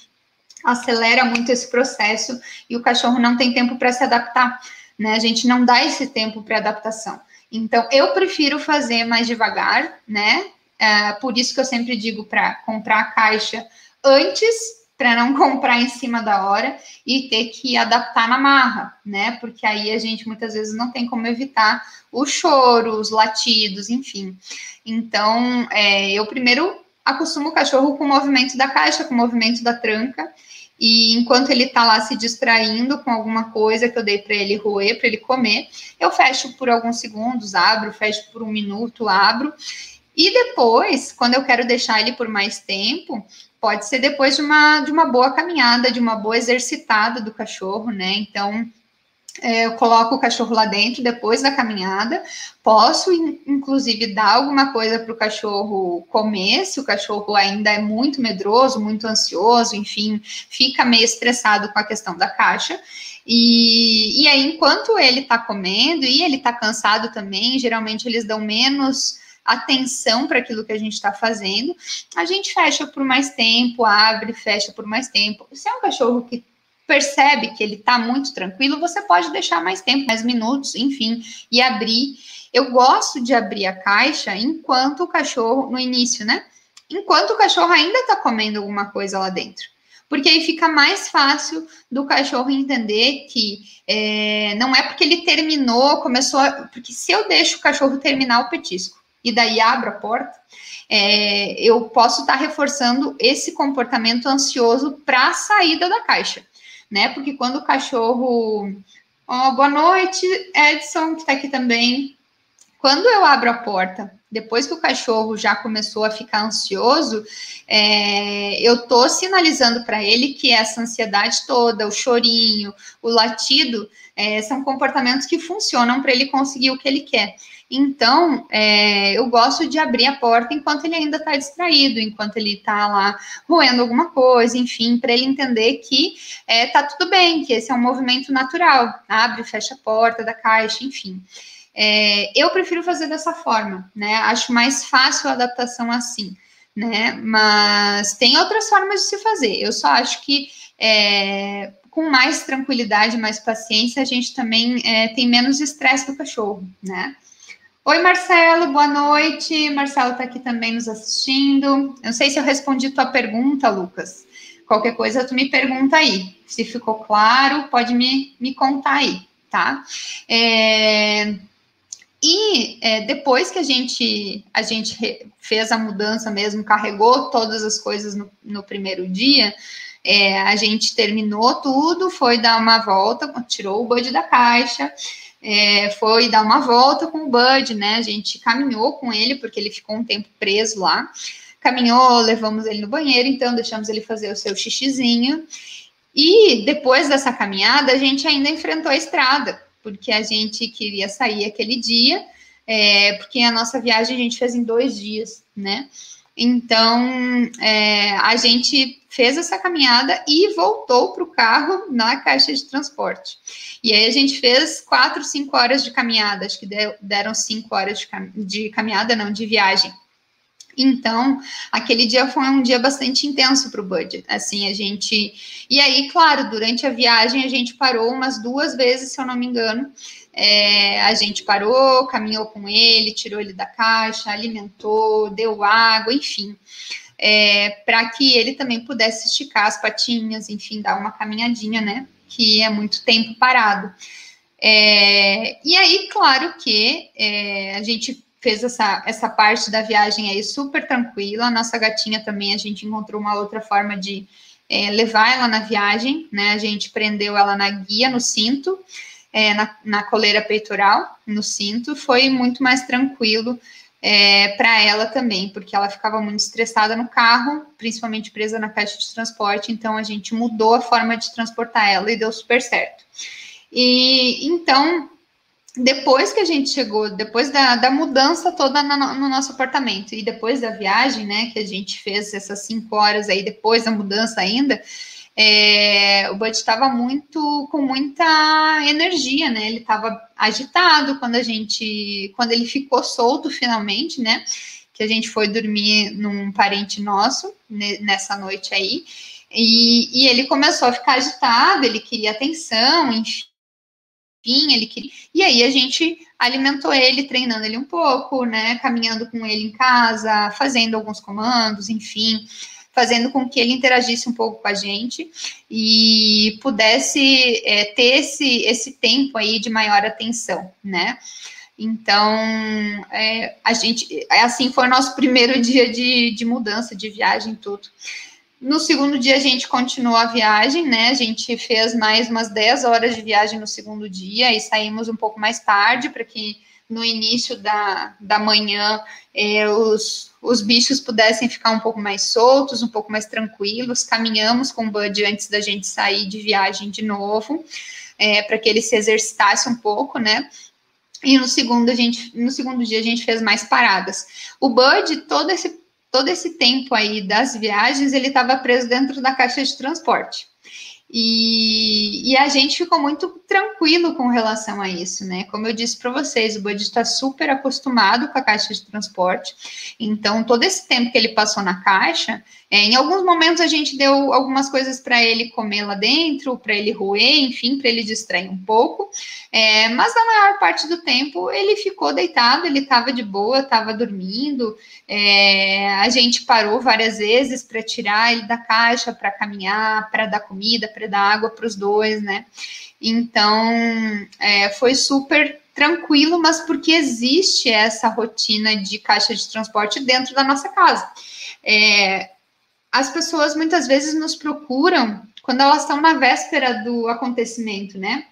acelera muito esse processo e o cachorro não tem tempo para se adaptar, né? A gente não dá esse tempo para adaptação. Então, eu prefiro fazer mais devagar, né? É, por isso que eu sempre digo para comprar a caixa antes para não comprar em cima da hora e ter que adaptar na marra, né? Porque aí a gente muitas vezes não tem como evitar o choro, os latidos, enfim. Então, é, eu primeiro acostumo o cachorro com o movimento da caixa, com o movimento da tranca, e enquanto ele tá lá se distraindo com alguma coisa que eu dei para ele roer, para ele comer, eu fecho por alguns segundos, abro, fecho por um minuto, abro. E depois, quando eu quero deixar ele por mais tempo, pode ser depois de uma, de uma boa caminhada, de uma boa exercitada do cachorro, né? Então, é, eu coloco o cachorro lá dentro depois da caminhada. Posso, inclusive, dar alguma coisa para o cachorro comer, se o cachorro ainda é muito medroso, muito ansioso, enfim, fica meio estressado com a questão da caixa. E, e aí, enquanto ele está comendo e ele está cansado também, geralmente eles dão menos atenção para aquilo que a gente está fazendo, a gente fecha por mais tempo, abre, fecha por mais tempo. Se é um cachorro que percebe que ele está muito tranquilo, você pode deixar mais tempo, mais minutos, enfim, e abrir. Eu gosto de abrir a caixa enquanto o cachorro, no início, né? Enquanto o cachorro ainda está comendo alguma coisa lá dentro. Porque aí fica mais fácil do cachorro entender que é, não é porque ele terminou, começou. A, porque se eu deixo o cachorro terminar o petisco, e daí abro a porta, é, eu posso estar tá reforçando esse comportamento ansioso para a saída da caixa, né? Porque quando o cachorro. Oh, boa noite, Edson, que está aqui também. Quando eu abro a porta, depois que o cachorro já começou a ficar ansioso, é, eu estou sinalizando para ele que essa ansiedade toda, o chorinho, o latido, é, são comportamentos que funcionam para ele conseguir o que ele quer. Então, é, eu gosto de abrir a porta enquanto ele ainda está distraído, enquanto ele está lá roendo alguma coisa, enfim, para ele entender que é, tá tudo bem, que esse é um movimento natural. Abre, fecha a porta da caixa, enfim. É, eu prefiro fazer dessa forma, né? Acho mais fácil a adaptação assim, né? Mas tem outras formas de se fazer. Eu só acho que é, com mais tranquilidade, mais paciência, a gente também é, tem menos estresse do cachorro, né? Oi, Marcelo, boa noite. Marcelo está aqui também nos assistindo. Eu não sei se eu respondi tua pergunta, Lucas. Qualquer coisa, tu me pergunta aí. Se ficou claro, pode me, me contar aí, tá? É, e é, depois que a gente, a gente fez a mudança mesmo, carregou todas as coisas no, no primeiro dia, É, a gente terminou tudo, foi dar uma volta, tirou o Bud da caixa, é, foi dar uma volta com o Bud, né? A gente caminhou com ele, porque ele ficou um tempo preso lá. Caminhou, levamos ele no banheiro, então deixamos ele fazer o seu xixizinho. E depois dessa caminhada, a gente ainda enfrentou a estrada, porque a gente queria sair aquele dia, é, porque a nossa viagem a gente fez em dois dias, né? Então, é, a gente fez essa caminhada e voltou para o carro na caixa de transporte. E aí a gente fez quatro, cinco horas de caminhada, acho que deram cinco horas de, cam de caminhada, não, de viagem. Então, aquele dia foi um dia bastante intenso para o Bud. Assim, a gente. E aí, claro, durante a viagem a gente parou umas duas vezes, se eu não me engano. É, a gente parou, caminhou com ele, tirou ele da caixa, alimentou, deu água, enfim. É, para que ele também pudesse esticar as patinhas, enfim, dar uma caminhadinha, né? Que é muito tempo parado. É, e aí, claro que é, a gente fez essa, essa parte da viagem aí super tranquila. A nossa gatinha também, a gente encontrou uma outra forma de é, levar ela na viagem, né? A gente prendeu ela na guia, no cinto, é, na, na coleira peitoral, no cinto. Foi muito mais tranquilo é, para ela também, porque ela ficava muito estressada no carro, principalmente presa na caixa de transporte. Então a gente mudou a forma de transportar ela e deu super certo. E então depois que a gente chegou, depois da, da mudança toda no, no, nosso apartamento e depois da viagem, né, que a gente fez essas cinco horas aí, depois da mudança ainda, é, o Bud estava muito, com muita energia, né, ele estava agitado quando a gente, quando ele ficou solto finalmente, né, que a gente foi dormir num parente nosso nessa noite aí, e, e ele começou a ficar agitado, ele queria atenção, enfim, ele queria. E aí a gente alimentou ele, treinando ele um pouco, né? Caminhando com ele em casa, fazendo alguns comandos, enfim, fazendo com que ele interagisse um pouco com a gente e pudesse é, ter esse, esse tempo aí de maior atenção, né? Então, é, a gente, assim foi o nosso primeiro dia de, de mudança, de viagem, tudo. No segundo dia, a gente continuou a viagem, né? A gente fez mais umas 10 horas de viagem no segundo dia e saímos um pouco mais tarde para que no início da, da manhã eh, os, os bichos pudessem ficar um pouco mais soltos, um pouco mais tranquilos. Caminhamos com o Bud antes da gente sair de viagem de novo, eh, para que ele se exercitasse um pouco, né? E no segundo, a gente, no segundo dia a gente fez mais paradas. O Bud, todo esse todo esse tempo aí das viagens, ele estava preso dentro da caixa de transporte. E, e, a gente ficou muito tranquilo com relação a isso, né? Como eu disse para vocês, o Bud está super acostumado com a caixa de transporte. Então, todo esse tempo que ele passou na caixa, é, em alguns momentos a gente deu algumas coisas para ele comer lá dentro, para ele roer, enfim, para ele distrair um pouco. É, mas na maior parte do tempo ele ficou deitado, ele estava de boa, estava dormindo. É, a gente parou várias vezes para tirar ele da caixa, para caminhar, para dar comida, para dar água para os dois, né? Então é, foi super tranquilo, mas porque existe essa rotina de caixa de transporte dentro da nossa casa. É, as pessoas muitas vezes nos procuram quando elas estão na véspera do acontecimento, né?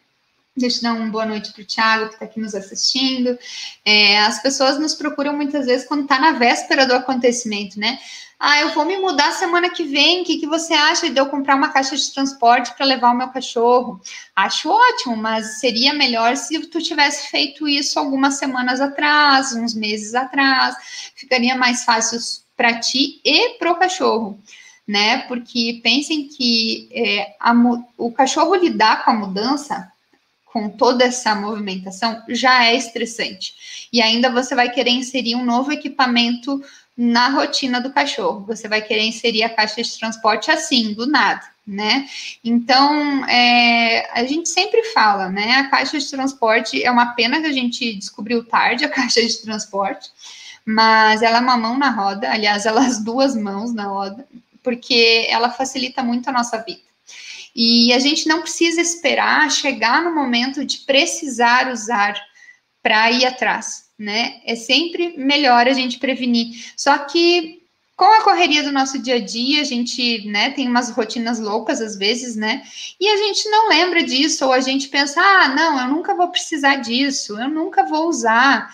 Deixa eu dar uma boa noite para o Thiago, que está aqui nos assistindo. É, as pessoas nos procuram muitas vezes quando está na véspera do acontecimento, né? Ah, eu vou me mudar semana que vem. O que, que você acha de eu comprar uma caixa de transporte para levar o meu cachorro? Acho ótimo, mas seria melhor se tu tivesse feito isso algumas semanas atrás, uns meses atrás. Ficaria mais fácil para ti e para o cachorro, né? Porque pensem que é, a, o cachorro lidar com a mudança, com toda essa movimentação, já é estressante. E ainda você vai querer inserir um novo equipamento na rotina do cachorro. Você vai querer inserir a caixa de transporte assim, do nada, né? Então, é, a gente sempre fala, né? A caixa de transporte é uma pena que a gente descobriu tarde a caixa de transporte mas ela é uma mão na roda, aliás, ela é as duas mãos na roda, porque ela facilita muito a nossa vida. E a gente não precisa esperar chegar no momento de precisar usar para ir atrás, né? É sempre melhor a gente prevenir. Só que com a correria do nosso dia a dia, a gente, né, tem umas rotinas loucas às vezes, né? E a gente não lembra disso, ou a gente pensa, ah, não, eu nunca vou precisar disso, eu nunca vou usar.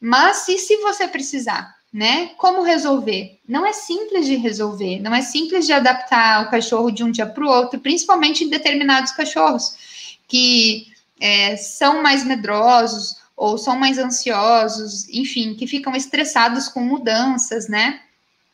Mas e se você precisar, né? Como resolver? Não é simples de resolver, não é simples de adaptar o cachorro de um dia para o outro, principalmente em determinados cachorros que é, são mais medrosos ou são mais ansiosos, enfim, que ficam estressados com mudanças, né?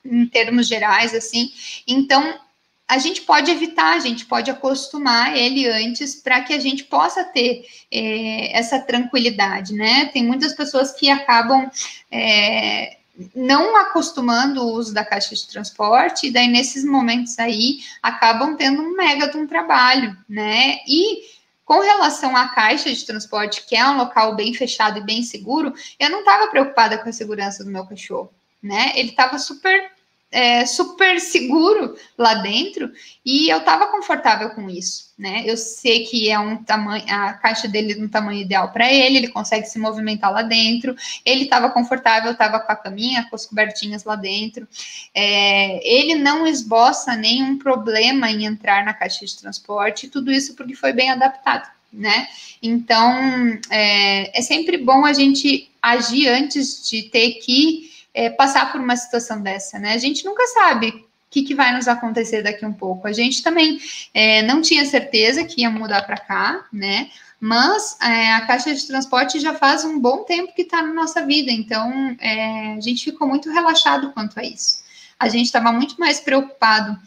em termos gerais, assim. Então, a gente pode evitar, a gente pode acostumar ele antes para que a gente possa ter é, essa tranquilidade, né? Tem muitas pessoas que acabam é, não acostumando o uso da caixa de transporte, e daí nesses momentos aí acabam tendo um mega de um trabalho, né? E com relação à caixa de transporte, que é um local bem fechado e bem seguro, eu não estava preocupada com a segurança do meu cachorro, né? Ele estava super é, super seguro lá dentro e eu estava confortável com isso, né? Eu sei que é um tamanho, a caixa dele é um tamanho ideal para ele, ele consegue se movimentar lá dentro, ele estava confortável, estava com a caminha, com as cobertinhas lá dentro. É, ele não esboça nenhum problema em entrar na caixa de transporte, tudo isso porque foi bem adaptado. Né? Então é, é sempre bom a gente agir antes de ter que é, passar por uma situação dessa, né? A gente nunca sabe o que, que vai nos acontecer daqui um pouco. A gente também é, não tinha certeza que ia mudar para cá, né? Mas é, a caixa de transporte já faz um bom tempo que está na nossa vida, então é, a gente ficou muito relaxado quanto a isso. A gente estava muito mais preocupado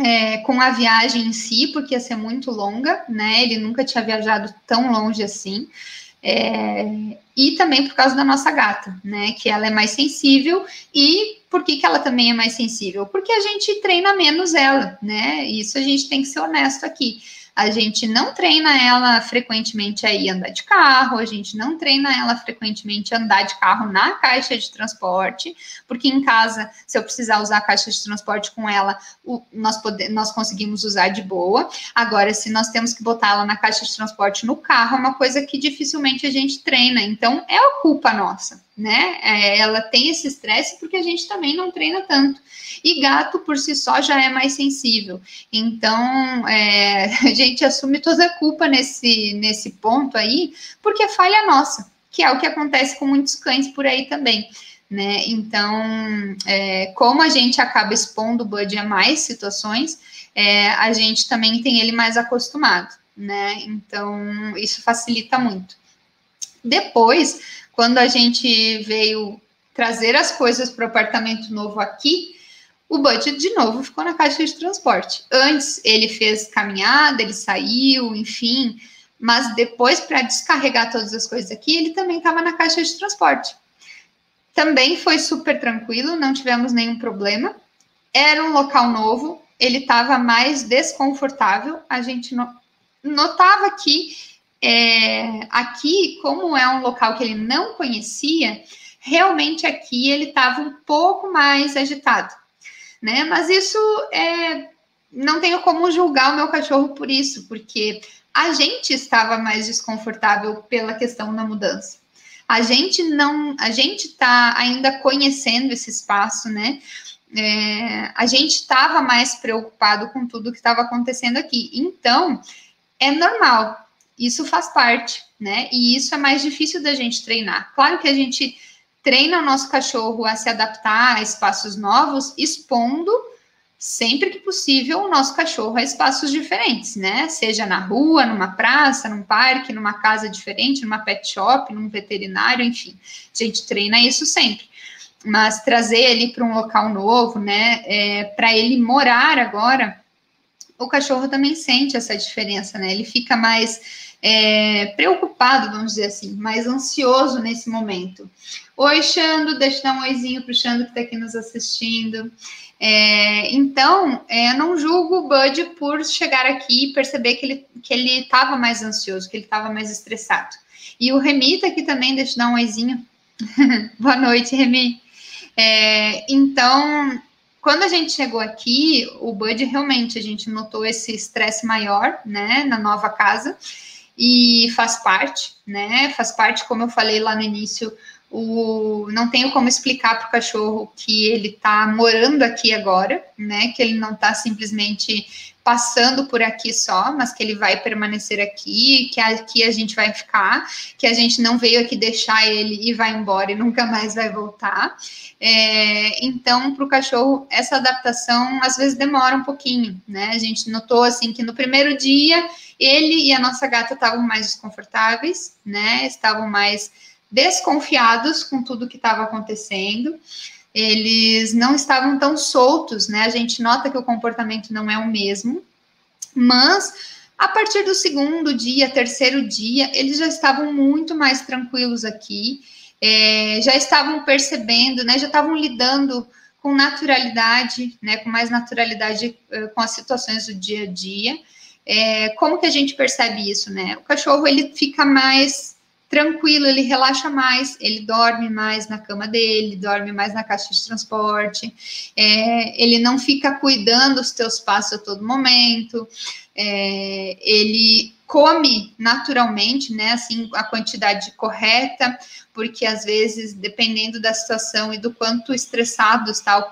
é, com a viagem em si, porque ia ser muito longa, né? Ele nunca tinha viajado tão longe assim. É, e também por causa da nossa gata, né? Que ela é mais sensível e por que, que ela também é mais sensível? Porque a gente treina menos ela, né? Isso a gente tem que ser honesto aqui. A gente não treina ela frequentemente aí andar de carro, a gente não treina ela frequentemente andar de carro na caixa de transporte, porque em casa, se eu precisar usar a caixa de transporte com ela, o, nós, pode, nós conseguimos usar de boa. Agora, se nós temos que botar ela na caixa de transporte no carro, é uma coisa que dificilmente a gente treina. Então, é a culpa nossa, né? É, ela tem esse estresse porque a gente também não treina tanto. E gato, por si só, já é mais sensível. Então, é, a gente assume toda a culpa nesse, nesse ponto aí, porque é falha nossa, que é o que acontece com muitos cães por aí também. Né? Então, é, como a gente acaba expondo o Bud a mais situações, é, a gente também tem ele mais acostumado, né? Então, isso facilita muito. Depois, quando a gente veio trazer as coisas para o apartamento novo aqui, o budget de novo ficou na caixa de transporte. Antes ele fez caminhada, ele saiu, enfim, mas depois para descarregar todas as coisas aqui, ele também estava na caixa de transporte. Também foi super tranquilo, não tivemos nenhum problema. Era um local novo, ele estava mais desconfortável. A gente notava que é, aqui, como é um local que ele não conhecia, realmente aqui ele estava um pouco mais agitado né? Mas isso é, não tenho como julgar o meu cachorro por isso, porque a gente estava mais desconfortável pela questão da mudança. A gente não, a gente está ainda conhecendo esse espaço, né? É, a gente estava mais preocupado com tudo que estava acontecendo aqui. Então, é normal, isso faz parte, né? E isso é mais difícil da gente treinar. Claro que a gente treina o nosso cachorro a se adaptar a espaços novos, expondo sempre que possível o nosso cachorro a espaços diferentes, né? Seja na rua, numa praça, num parque, numa casa diferente, numa pet shop, num veterinário, enfim. A gente treina isso sempre. Mas trazer ele para um local novo, né? É, para ele morar agora, o cachorro também sente essa diferença, né? Ele fica mais é, preocupado, vamos dizer assim, mais ansioso nesse momento. Oi, Xando, deixa eu dar um oizinho para o Xando que está aqui nos assistindo. É, então, é, não julgo o Bud por chegar aqui e perceber que ele que ele estava mais ansioso, que ele estava mais estressado. E o Remi está aqui também, deixa eu dar um oizinho. Boa noite, Remi. É, então, quando a gente chegou aqui, o Bud realmente a gente notou esse estresse maior, né, na nova casa e faz parte, né? Faz parte, como eu falei lá no início, o, não tenho como explicar para o cachorro que ele está morando aqui agora, né? Que ele não está simplesmente passando por aqui só, mas que ele vai permanecer aqui, que aqui a gente vai ficar, que a gente não veio aqui deixar ele e vai embora e nunca mais vai voltar. É, então, para o cachorro, essa adaptação às vezes demora um pouquinho, né? A gente notou assim que no primeiro dia ele e a nossa gata estavam mais desconfortáveis, né? Estavam mais desconfiados com tudo que estava acontecendo. Eles não estavam tão soltos, né? A gente nota que o comportamento não é o mesmo, mas a partir do segundo dia, terceiro dia, eles já estavam muito mais tranquilos aqui, é, já estavam percebendo, né? Já estavam lidando com naturalidade, né? Com mais naturalidade eh, com as situações do dia a dia. É, como que a gente percebe isso, né? O cachorro ele fica mais tranquilo, ele relaxa mais, ele dorme mais na cama dele, dorme mais na caixa de transporte, é, ele não fica cuidando dos teus passos a todo momento, é, ele come naturalmente, né, assim, a quantidade correta, porque às vezes, dependendo da situação e do quanto estressado está, o,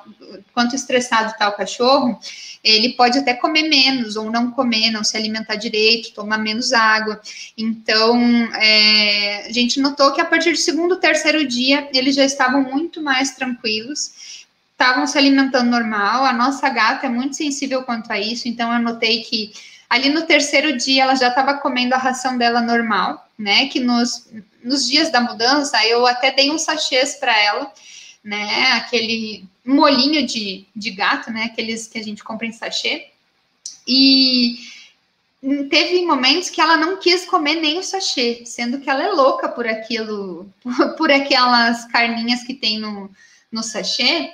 quanto estressado está o cachorro, ele pode até comer menos ou não comer, não se alimentar direito, tomar menos água. Então, é, a gente notou que a partir do segundo, terceiro dia, eles já estavam muito mais tranquilos, estavam se alimentando normal. A nossa gata é muito sensível quanto a isso, então eu notei que ali no terceiro dia ela já estava comendo a ração dela normal, né? Que nos, nos dias da mudança eu até dei uns sachês para ela né? Aquele molinho de, de gato, né? Aqueles que a gente compra em sachê. E teve momentos que ela não quis comer nem o sachê, sendo que ela é louca por aquilo, por aquelas carninhas que tem no, no sachê.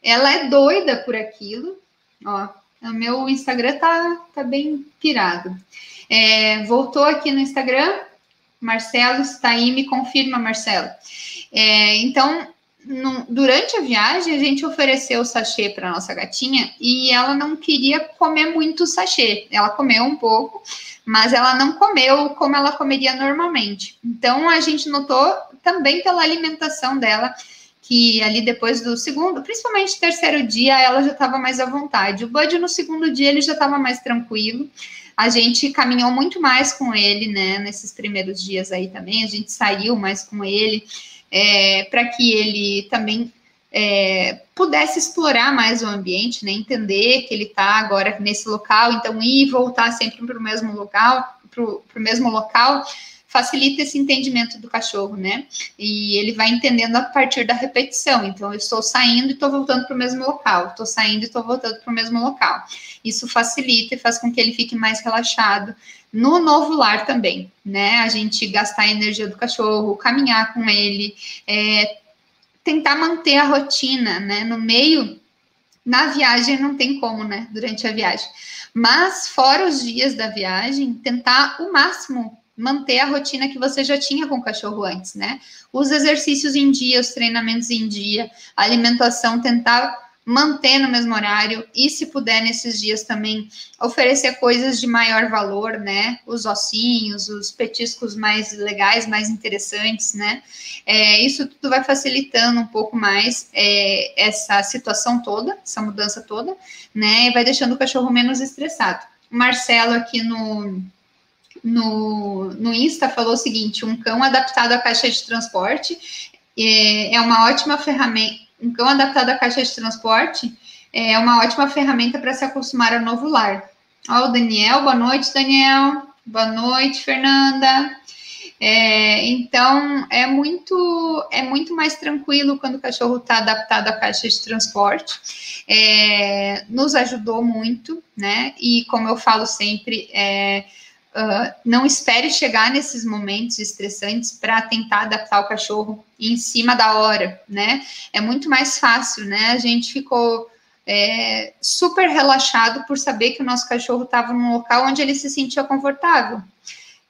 Ela é doida por aquilo. Ó, o meu Instagram tá, tá bem pirado. É, voltou aqui no Instagram. Marcelo está aí, me confirma, Marcelo. É, então, no, durante a viagem, a gente ofereceu o sachê para nossa gatinha e ela não queria comer muito sachê. Ela comeu um pouco, mas ela não comeu como ela comeria normalmente. Então, a gente notou também pela alimentação dela que ali depois do segundo, principalmente terceiro dia, ela já estava mais à vontade. O Bud no segundo dia ele já estava mais tranquilo. A gente caminhou muito mais com ele, né? Nesses primeiros dias aí também, a gente saiu mais com ele é, para que ele também é, pudesse explorar mais o ambiente, né? Entender que ele está agora nesse local, então ir e voltar sempre para o mesmo local, para o mesmo local, facilita esse entendimento do cachorro, né? E ele vai entendendo a partir da repetição. Então, eu estou saindo e estou voltando para o mesmo local, estou saindo e estou voltando para o mesmo local. Isso facilita e faz com que ele fique mais relaxado no novo lar também, né? A gente gastar a energia do cachorro, caminhar com ele, é, tentar manter a rotina, né? No meio, na viagem não tem como, né? Durante a viagem. Mas fora os dias da viagem, tentar o máximo manter a rotina que você já tinha com o cachorro antes, né? Os exercícios em dia, os treinamentos em dia, a alimentação, tentar manter no mesmo horário e, se puder, nesses dias também oferecer coisas de maior valor, né? Os ossinhos, os petiscos mais legais, mais interessantes, né? É, isso tudo vai facilitando um pouco mais é, essa situação toda, essa mudança toda, né? E vai deixando o cachorro menos estressado. O Marcelo aqui no, no, no Insta falou o seguinte: um cão adaptado à caixa de transporte é, é uma ótima ferramenta um cão adaptado à caixa de transporte é uma ótima ferramenta para se acostumar ao novo lar. Ó, o Daniel, boa noite, Daniel. Boa noite, Fernanda. É, então é muito é muito mais tranquilo quando o cachorro está adaptado à caixa de transporte. É, nos ajudou muito, né? E como eu falo sempre, é, Uh, não espere chegar nesses momentos estressantes para tentar adaptar o cachorro em cima da hora, né? É muito mais fácil, né? A gente ficou é, super relaxado por saber que o nosso cachorro estava num local onde ele se sentia confortável.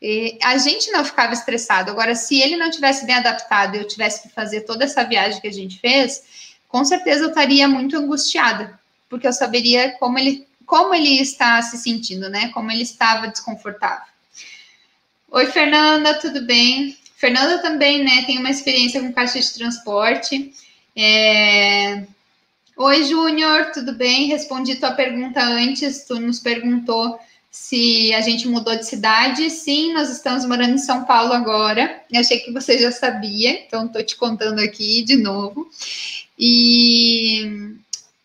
E a gente não ficava estressado. Agora, se ele não tivesse bem adaptado e eu tivesse que fazer toda essa viagem que a gente fez, com certeza eu estaria muito angustiada, porque eu saberia como ele como ele está se sentindo, né? Como ele estava desconfortável. Oi, Fernanda, tudo bem? Fernanda também, né, tem uma experiência com caixa de transporte. É... Oi, Júnior, tudo bem? Respondi tua pergunta antes, tu nos perguntou se a gente mudou de cidade. Sim, nós estamos morando em São Paulo agora. Eu achei que você já sabia, então estou te contando aqui de novo. E,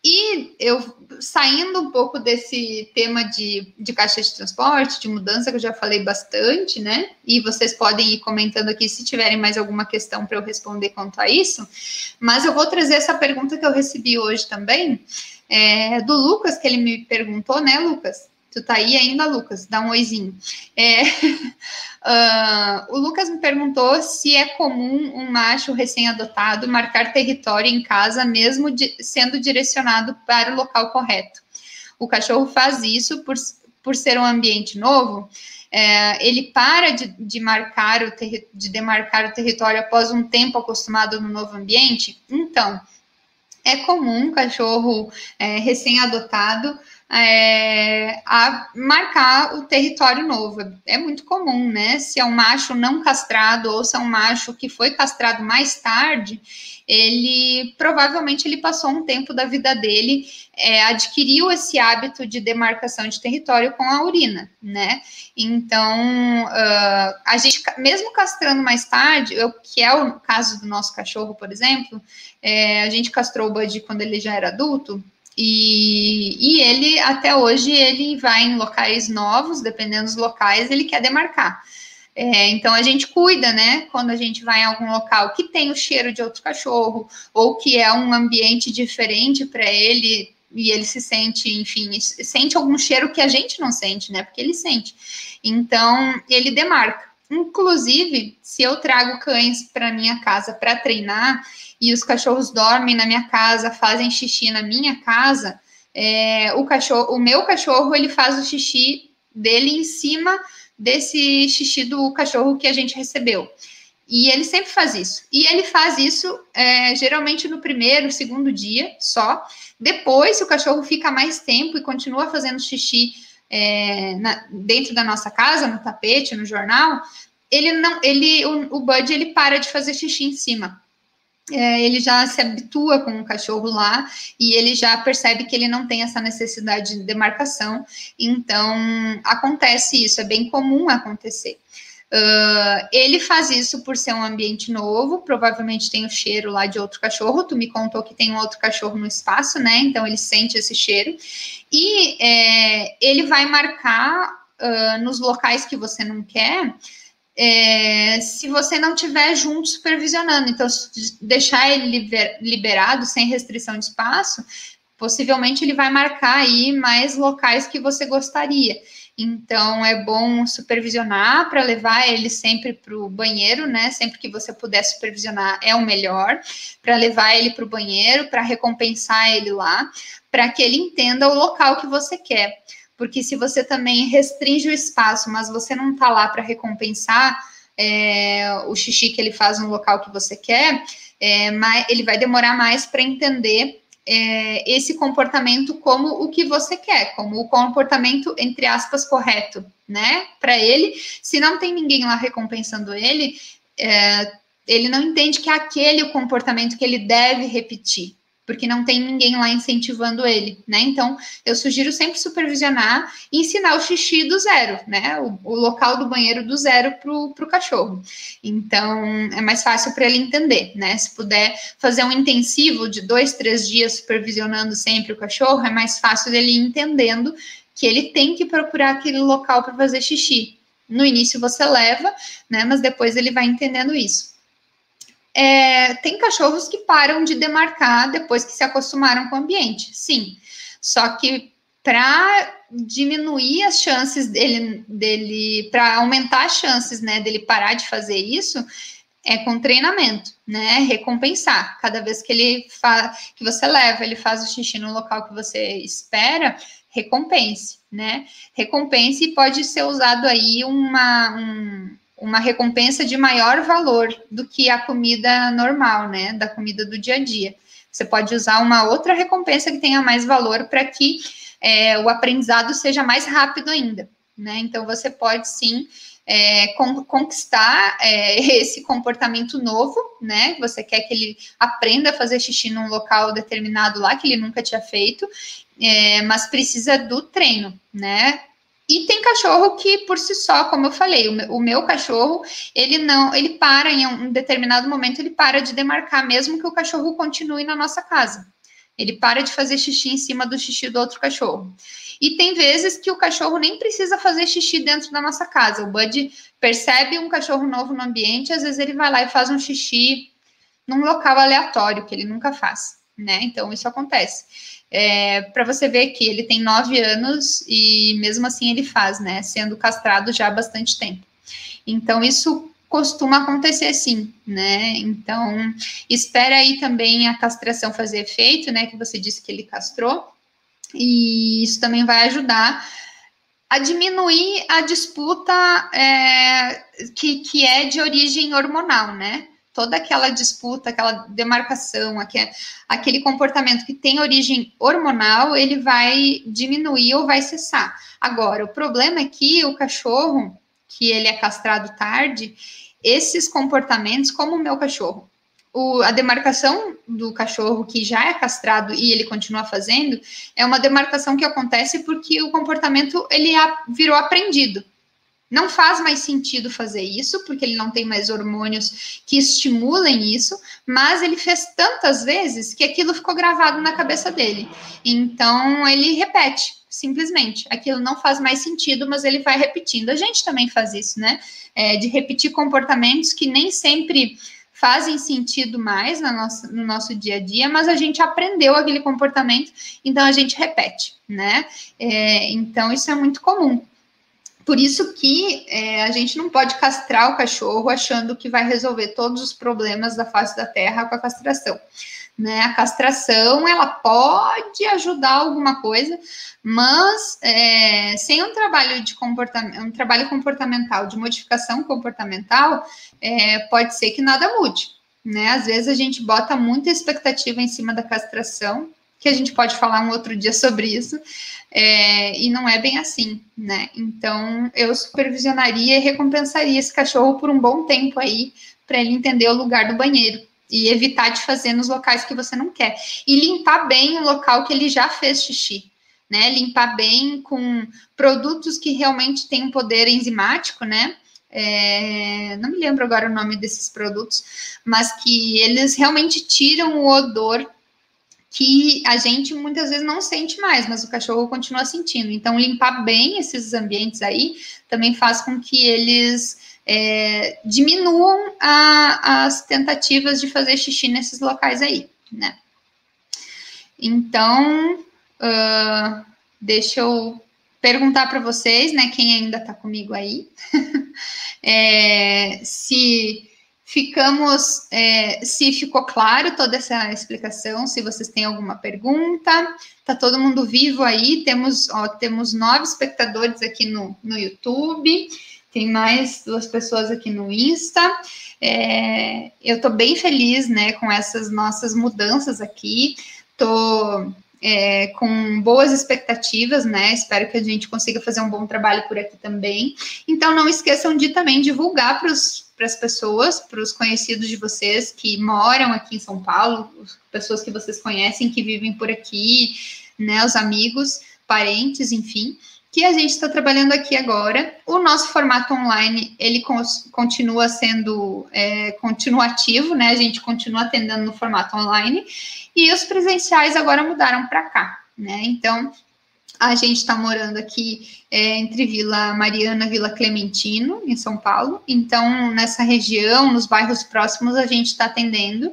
e eu saindo um pouco desse tema de, de caixa de transporte, de mudança, que eu já falei bastante, né? E vocês podem ir comentando aqui se tiverem mais alguma questão para eu responder quanto a isso. Mas eu vou trazer essa pergunta que eu recebi hoje também, é, do Lucas, que ele me perguntou, né, Lucas? Tu tá aí ainda, Lucas? Dá um oizinho. É, uh, o Lucas me perguntou se é comum um macho recém-adotado marcar território em casa, mesmo de, sendo direcionado para o local correto. O cachorro faz isso por, por ser um ambiente novo. É, ele para de, de marcar o de demarcar o território após um tempo acostumado no novo ambiente. Então, é comum um cachorro é, recém-adotado é, a marcar o território novo. É muito comum, né? Se é um macho não castrado ou se é um macho que foi castrado mais tarde, ele provavelmente ele passou um tempo da vida dele, é, adquiriu esse hábito de demarcação de território com a urina, né? Então, uh, a gente, mesmo castrando mais tarde, eu, que é o caso do nosso cachorro, por exemplo, é, a gente castrou o Bud quando ele já era adulto, e, e, ele, até hoje, ele vai em locais novos, dependendo dos locais, ele quer demarcar. É, então, a gente cuida, né, quando a gente vai em algum local que tem o cheiro de outro cachorro, ou que é um ambiente diferente para ele, e ele se sente, enfim, sente algum cheiro que a gente não sente, né, porque ele sente. Então, ele demarca. Inclusive, se eu trago cães para minha casa para treinar, e os cachorros dormem na minha casa, fazem xixi na minha casa, é, o cachorro, o meu cachorro, ele faz o xixi dele em cima desse xixi do cachorro que a gente recebeu. E ele sempre faz isso. E ele faz isso é, geralmente no primeiro, segundo dia só. Depois, se o cachorro fica mais tempo e continua fazendo xixi é, na, dentro da nossa casa, no tapete, no jornal, ele não, ele, o, o Bud ele para de fazer xixi em cima é, ele já se habitua com o cachorro lá e ele já percebe que ele não tem essa necessidade de demarcação. Então, acontece isso, é bem comum acontecer. Uh, ele faz isso por ser um ambiente novo, provavelmente tem o cheiro lá de outro cachorro. Tu me contou que tem um outro cachorro no espaço, né? Então ele sente esse cheiro e é, ele vai marcar uh, nos locais que você não quer é, se você não tiver junto supervisionando. Então, deixar ele liberado, sem restrição de espaço, possivelmente ele vai marcar aí mais locais que você gostaria. Então, é bom supervisionar para levar ele sempre para o banheiro, né? Sempre que você puder supervisionar, é o melhor, para levar ele para o banheiro, para recompensar ele lá, para que ele entenda o local que você quer porque se você também restringe o espaço, mas você não está lá para recompensar é, o xixi que ele faz no local que você quer, é, ele vai demorar mais para entender é, esse comportamento como o que você quer, como o comportamento, entre aspas, correto, né? Para ele, se não tem ninguém lá recompensando ele, é, ele não entende que é aquele o comportamento que ele deve repetir porque não tem ninguém lá incentivando ele, né? Então, eu sugiro sempre supervisionar e ensinar o xixi do zero, né? O, o local do banheiro do zero para o cachorro. Então, é mais fácil para ele entender, né? Se puder fazer um intensivo de dois, três dias supervisionando sempre o cachorro, é mais fácil dele ir entendendo que ele tem que procurar aquele local para fazer xixi. No início você leva, né? Mas depois ele vai entendendo isso. É, tem cachorros que param de demarcar depois que se acostumaram com o ambiente, sim. Só que para diminuir as chances dele, dele para aumentar as chances, né, dele parar de fazer isso, é com treinamento, né? Recompensar. Cada vez que ele faz, que você leva, ele faz o xixi no local que você espera, recompense, né? Recompense e pode ser usado aí uma, um, uma recompensa de maior valor do que a comida normal, né? Da comida do dia a dia. Você pode usar uma outra recompensa que tenha mais valor para que é, o aprendizado seja mais rápido ainda, né? Então você pode sim é, con conquistar é, esse comportamento novo, né? Você quer que ele aprenda a fazer xixi num local determinado lá que ele nunca tinha feito, é, mas precisa do treino, né? E tem cachorro que, por si só, como eu falei, o meu, o meu, cachorro, ele não, ele para em um determinado momento, ele para de demarcar, mesmo que o cachorro continue na nossa casa. Ele para de fazer xixi em cima do xixi do outro cachorro. E tem vezes que o cachorro nem precisa fazer xixi dentro da nossa casa. O Bud percebe um cachorro novo no ambiente, às vezes ele vai lá e faz um xixi num local aleatório que ele nunca faz, né? Então isso acontece. É, para você ver que ele tem nove anos e mesmo assim ele faz, né? Sendo castrado já há bastante tempo. Então, isso costuma acontecer sim, né? Então, espera aí também a castração fazer efeito, né? Que você disse que ele castrou, e isso também vai ajudar a diminuir a disputa é, que, que é de origem hormonal, né? Toda aquela disputa, aquela demarcação, aquele comportamento que tem origem hormonal, ele vai diminuir ou vai cessar. Agora, o problema é que o cachorro, que ele é castrado tarde, esses comportamentos, como o meu cachorro, o, a demarcação do cachorro que já é castrado e ele continua fazendo, é uma demarcação que acontece porque o comportamento ele a, virou aprendido. Não faz mais sentido fazer isso, porque ele não tem mais hormônios que estimulem isso, mas ele fez tantas vezes que aquilo ficou gravado na cabeça dele. Então ele repete, simplesmente. Aquilo não faz mais sentido, mas ele vai repetindo. A gente também faz isso, né? É, de repetir comportamentos que nem sempre fazem sentido mais no nosso, no nosso dia a dia, mas a gente aprendeu aquele comportamento, então a gente repete, né? É, então isso é muito comum. Por isso que é, a gente não pode castrar o cachorro achando que vai resolver todos os problemas da face da terra com a castração. Né? A castração ela pode ajudar alguma coisa, mas é, sem um trabalho de comportamento, um trabalho comportamental, de modificação comportamental, é, pode ser que nada mude. Né? Às vezes a gente bota muita expectativa em cima da castração, que a gente pode falar um outro dia sobre isso, é, e não é bem assim, né? Então, eu supervisionaria e recompensaria esse cachorro por um bom tempo aí, para ele entender o lugar do banheiro e evitar de fazer nos locais que você não quer. E limpar bem o local que ele já fez xixi, né? Limpar bem com produtos que realmente têm um poder enzimático, né? É, não me lembro agora o nome desses produtos, mas que eles realmente tiram o odor que a gente muitas vezes não sente mais, mas o cachorro continua sentindo. Então, limpar bem esses ambientes aí também faz com que eles é, diminuam a, as tentativas de fazer xixi nesses locais aí, né? Então, uh, deixa eu perguntar para vocês, né, quem ainda está comigo aí, é, se Ficamos, é, se ficou claro toda essa explicação, se vocês têm alguma pergunta, tá todo mundo vivo aí, temos, ó, temos nove espectadores aqui no, no YouTube, tem mais duas pessoas aqui no Insta. É, eu estou bem feliz, né, com essas nossas mudanças aqui. Tô é, com boas expectativas, né? Espero que a gente consiga fazer um bom trabalho por aqui também. Então, não esqueçam de também divulgar para as pessoas, para os conhecidos de vocês que moram aqui em São Paulo, pessoas que vocês conhecem que vivem por aqui, né, os amigos, parentes, enfim, que a gente está trabalhando aqui agora. O nosso formato online ele continua sendo é, continuativo, né? A gente continua atendendo no formato online e os presenciais agora mudaram para cá, né? Então a gente está morando aqui é, entre Vila Mariana e Vila Clementino, em São Paulo. Então, nessa região, nos bairros próximos, a gente está atendendo.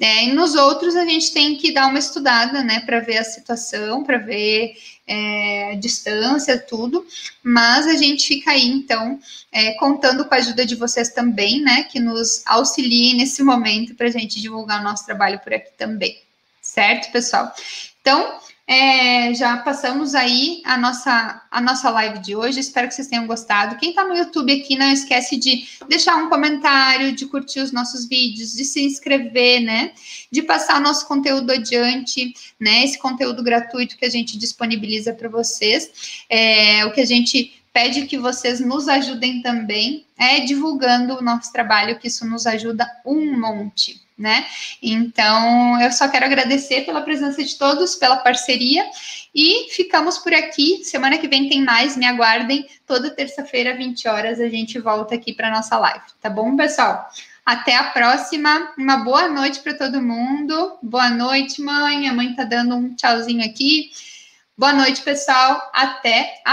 É, e nos outros, a gente tem que dar uma estudada, né, para ver a situação, para ver é, distância, tudo. Mas a gente fica aí, então, é, contando com a ajuda de vocês também, né, que nos auxiliem nesse momento para a gente divulgar o nosso trabalho por aqui também. Certo, pessoal? Então, é, já passamos aí a nossa, a nossa live de hoje. Espero que vocês tenham gostado. Quem está no YouTube aqui, não esquece de deixar um comentário, de curtir os nossos vídeos, de se inscrever, né? De passar nosso conteúdo adiante, né? Esse conteúdo gratuito que a gente disponibiliza para vocês. É, o que a gente pede que vocês nos ajudem também, é divulgando o nosso trabalho, que isso nos ajuda um monte, né? Então, eu só quero agradecer pela presença de todos, pela parceria e ficamos por aqui. Semana que vem tem mais, me aguardem. Toda terça-feira, 20 horas, a gente volta aqui para nossa live, tá bom, pessoal? Até a próxima. Uma boa noite para todo mundo. Boa noite, mãe. A mãe tá dando um tchauzinho aqui. Boa noite, pessoal. Até a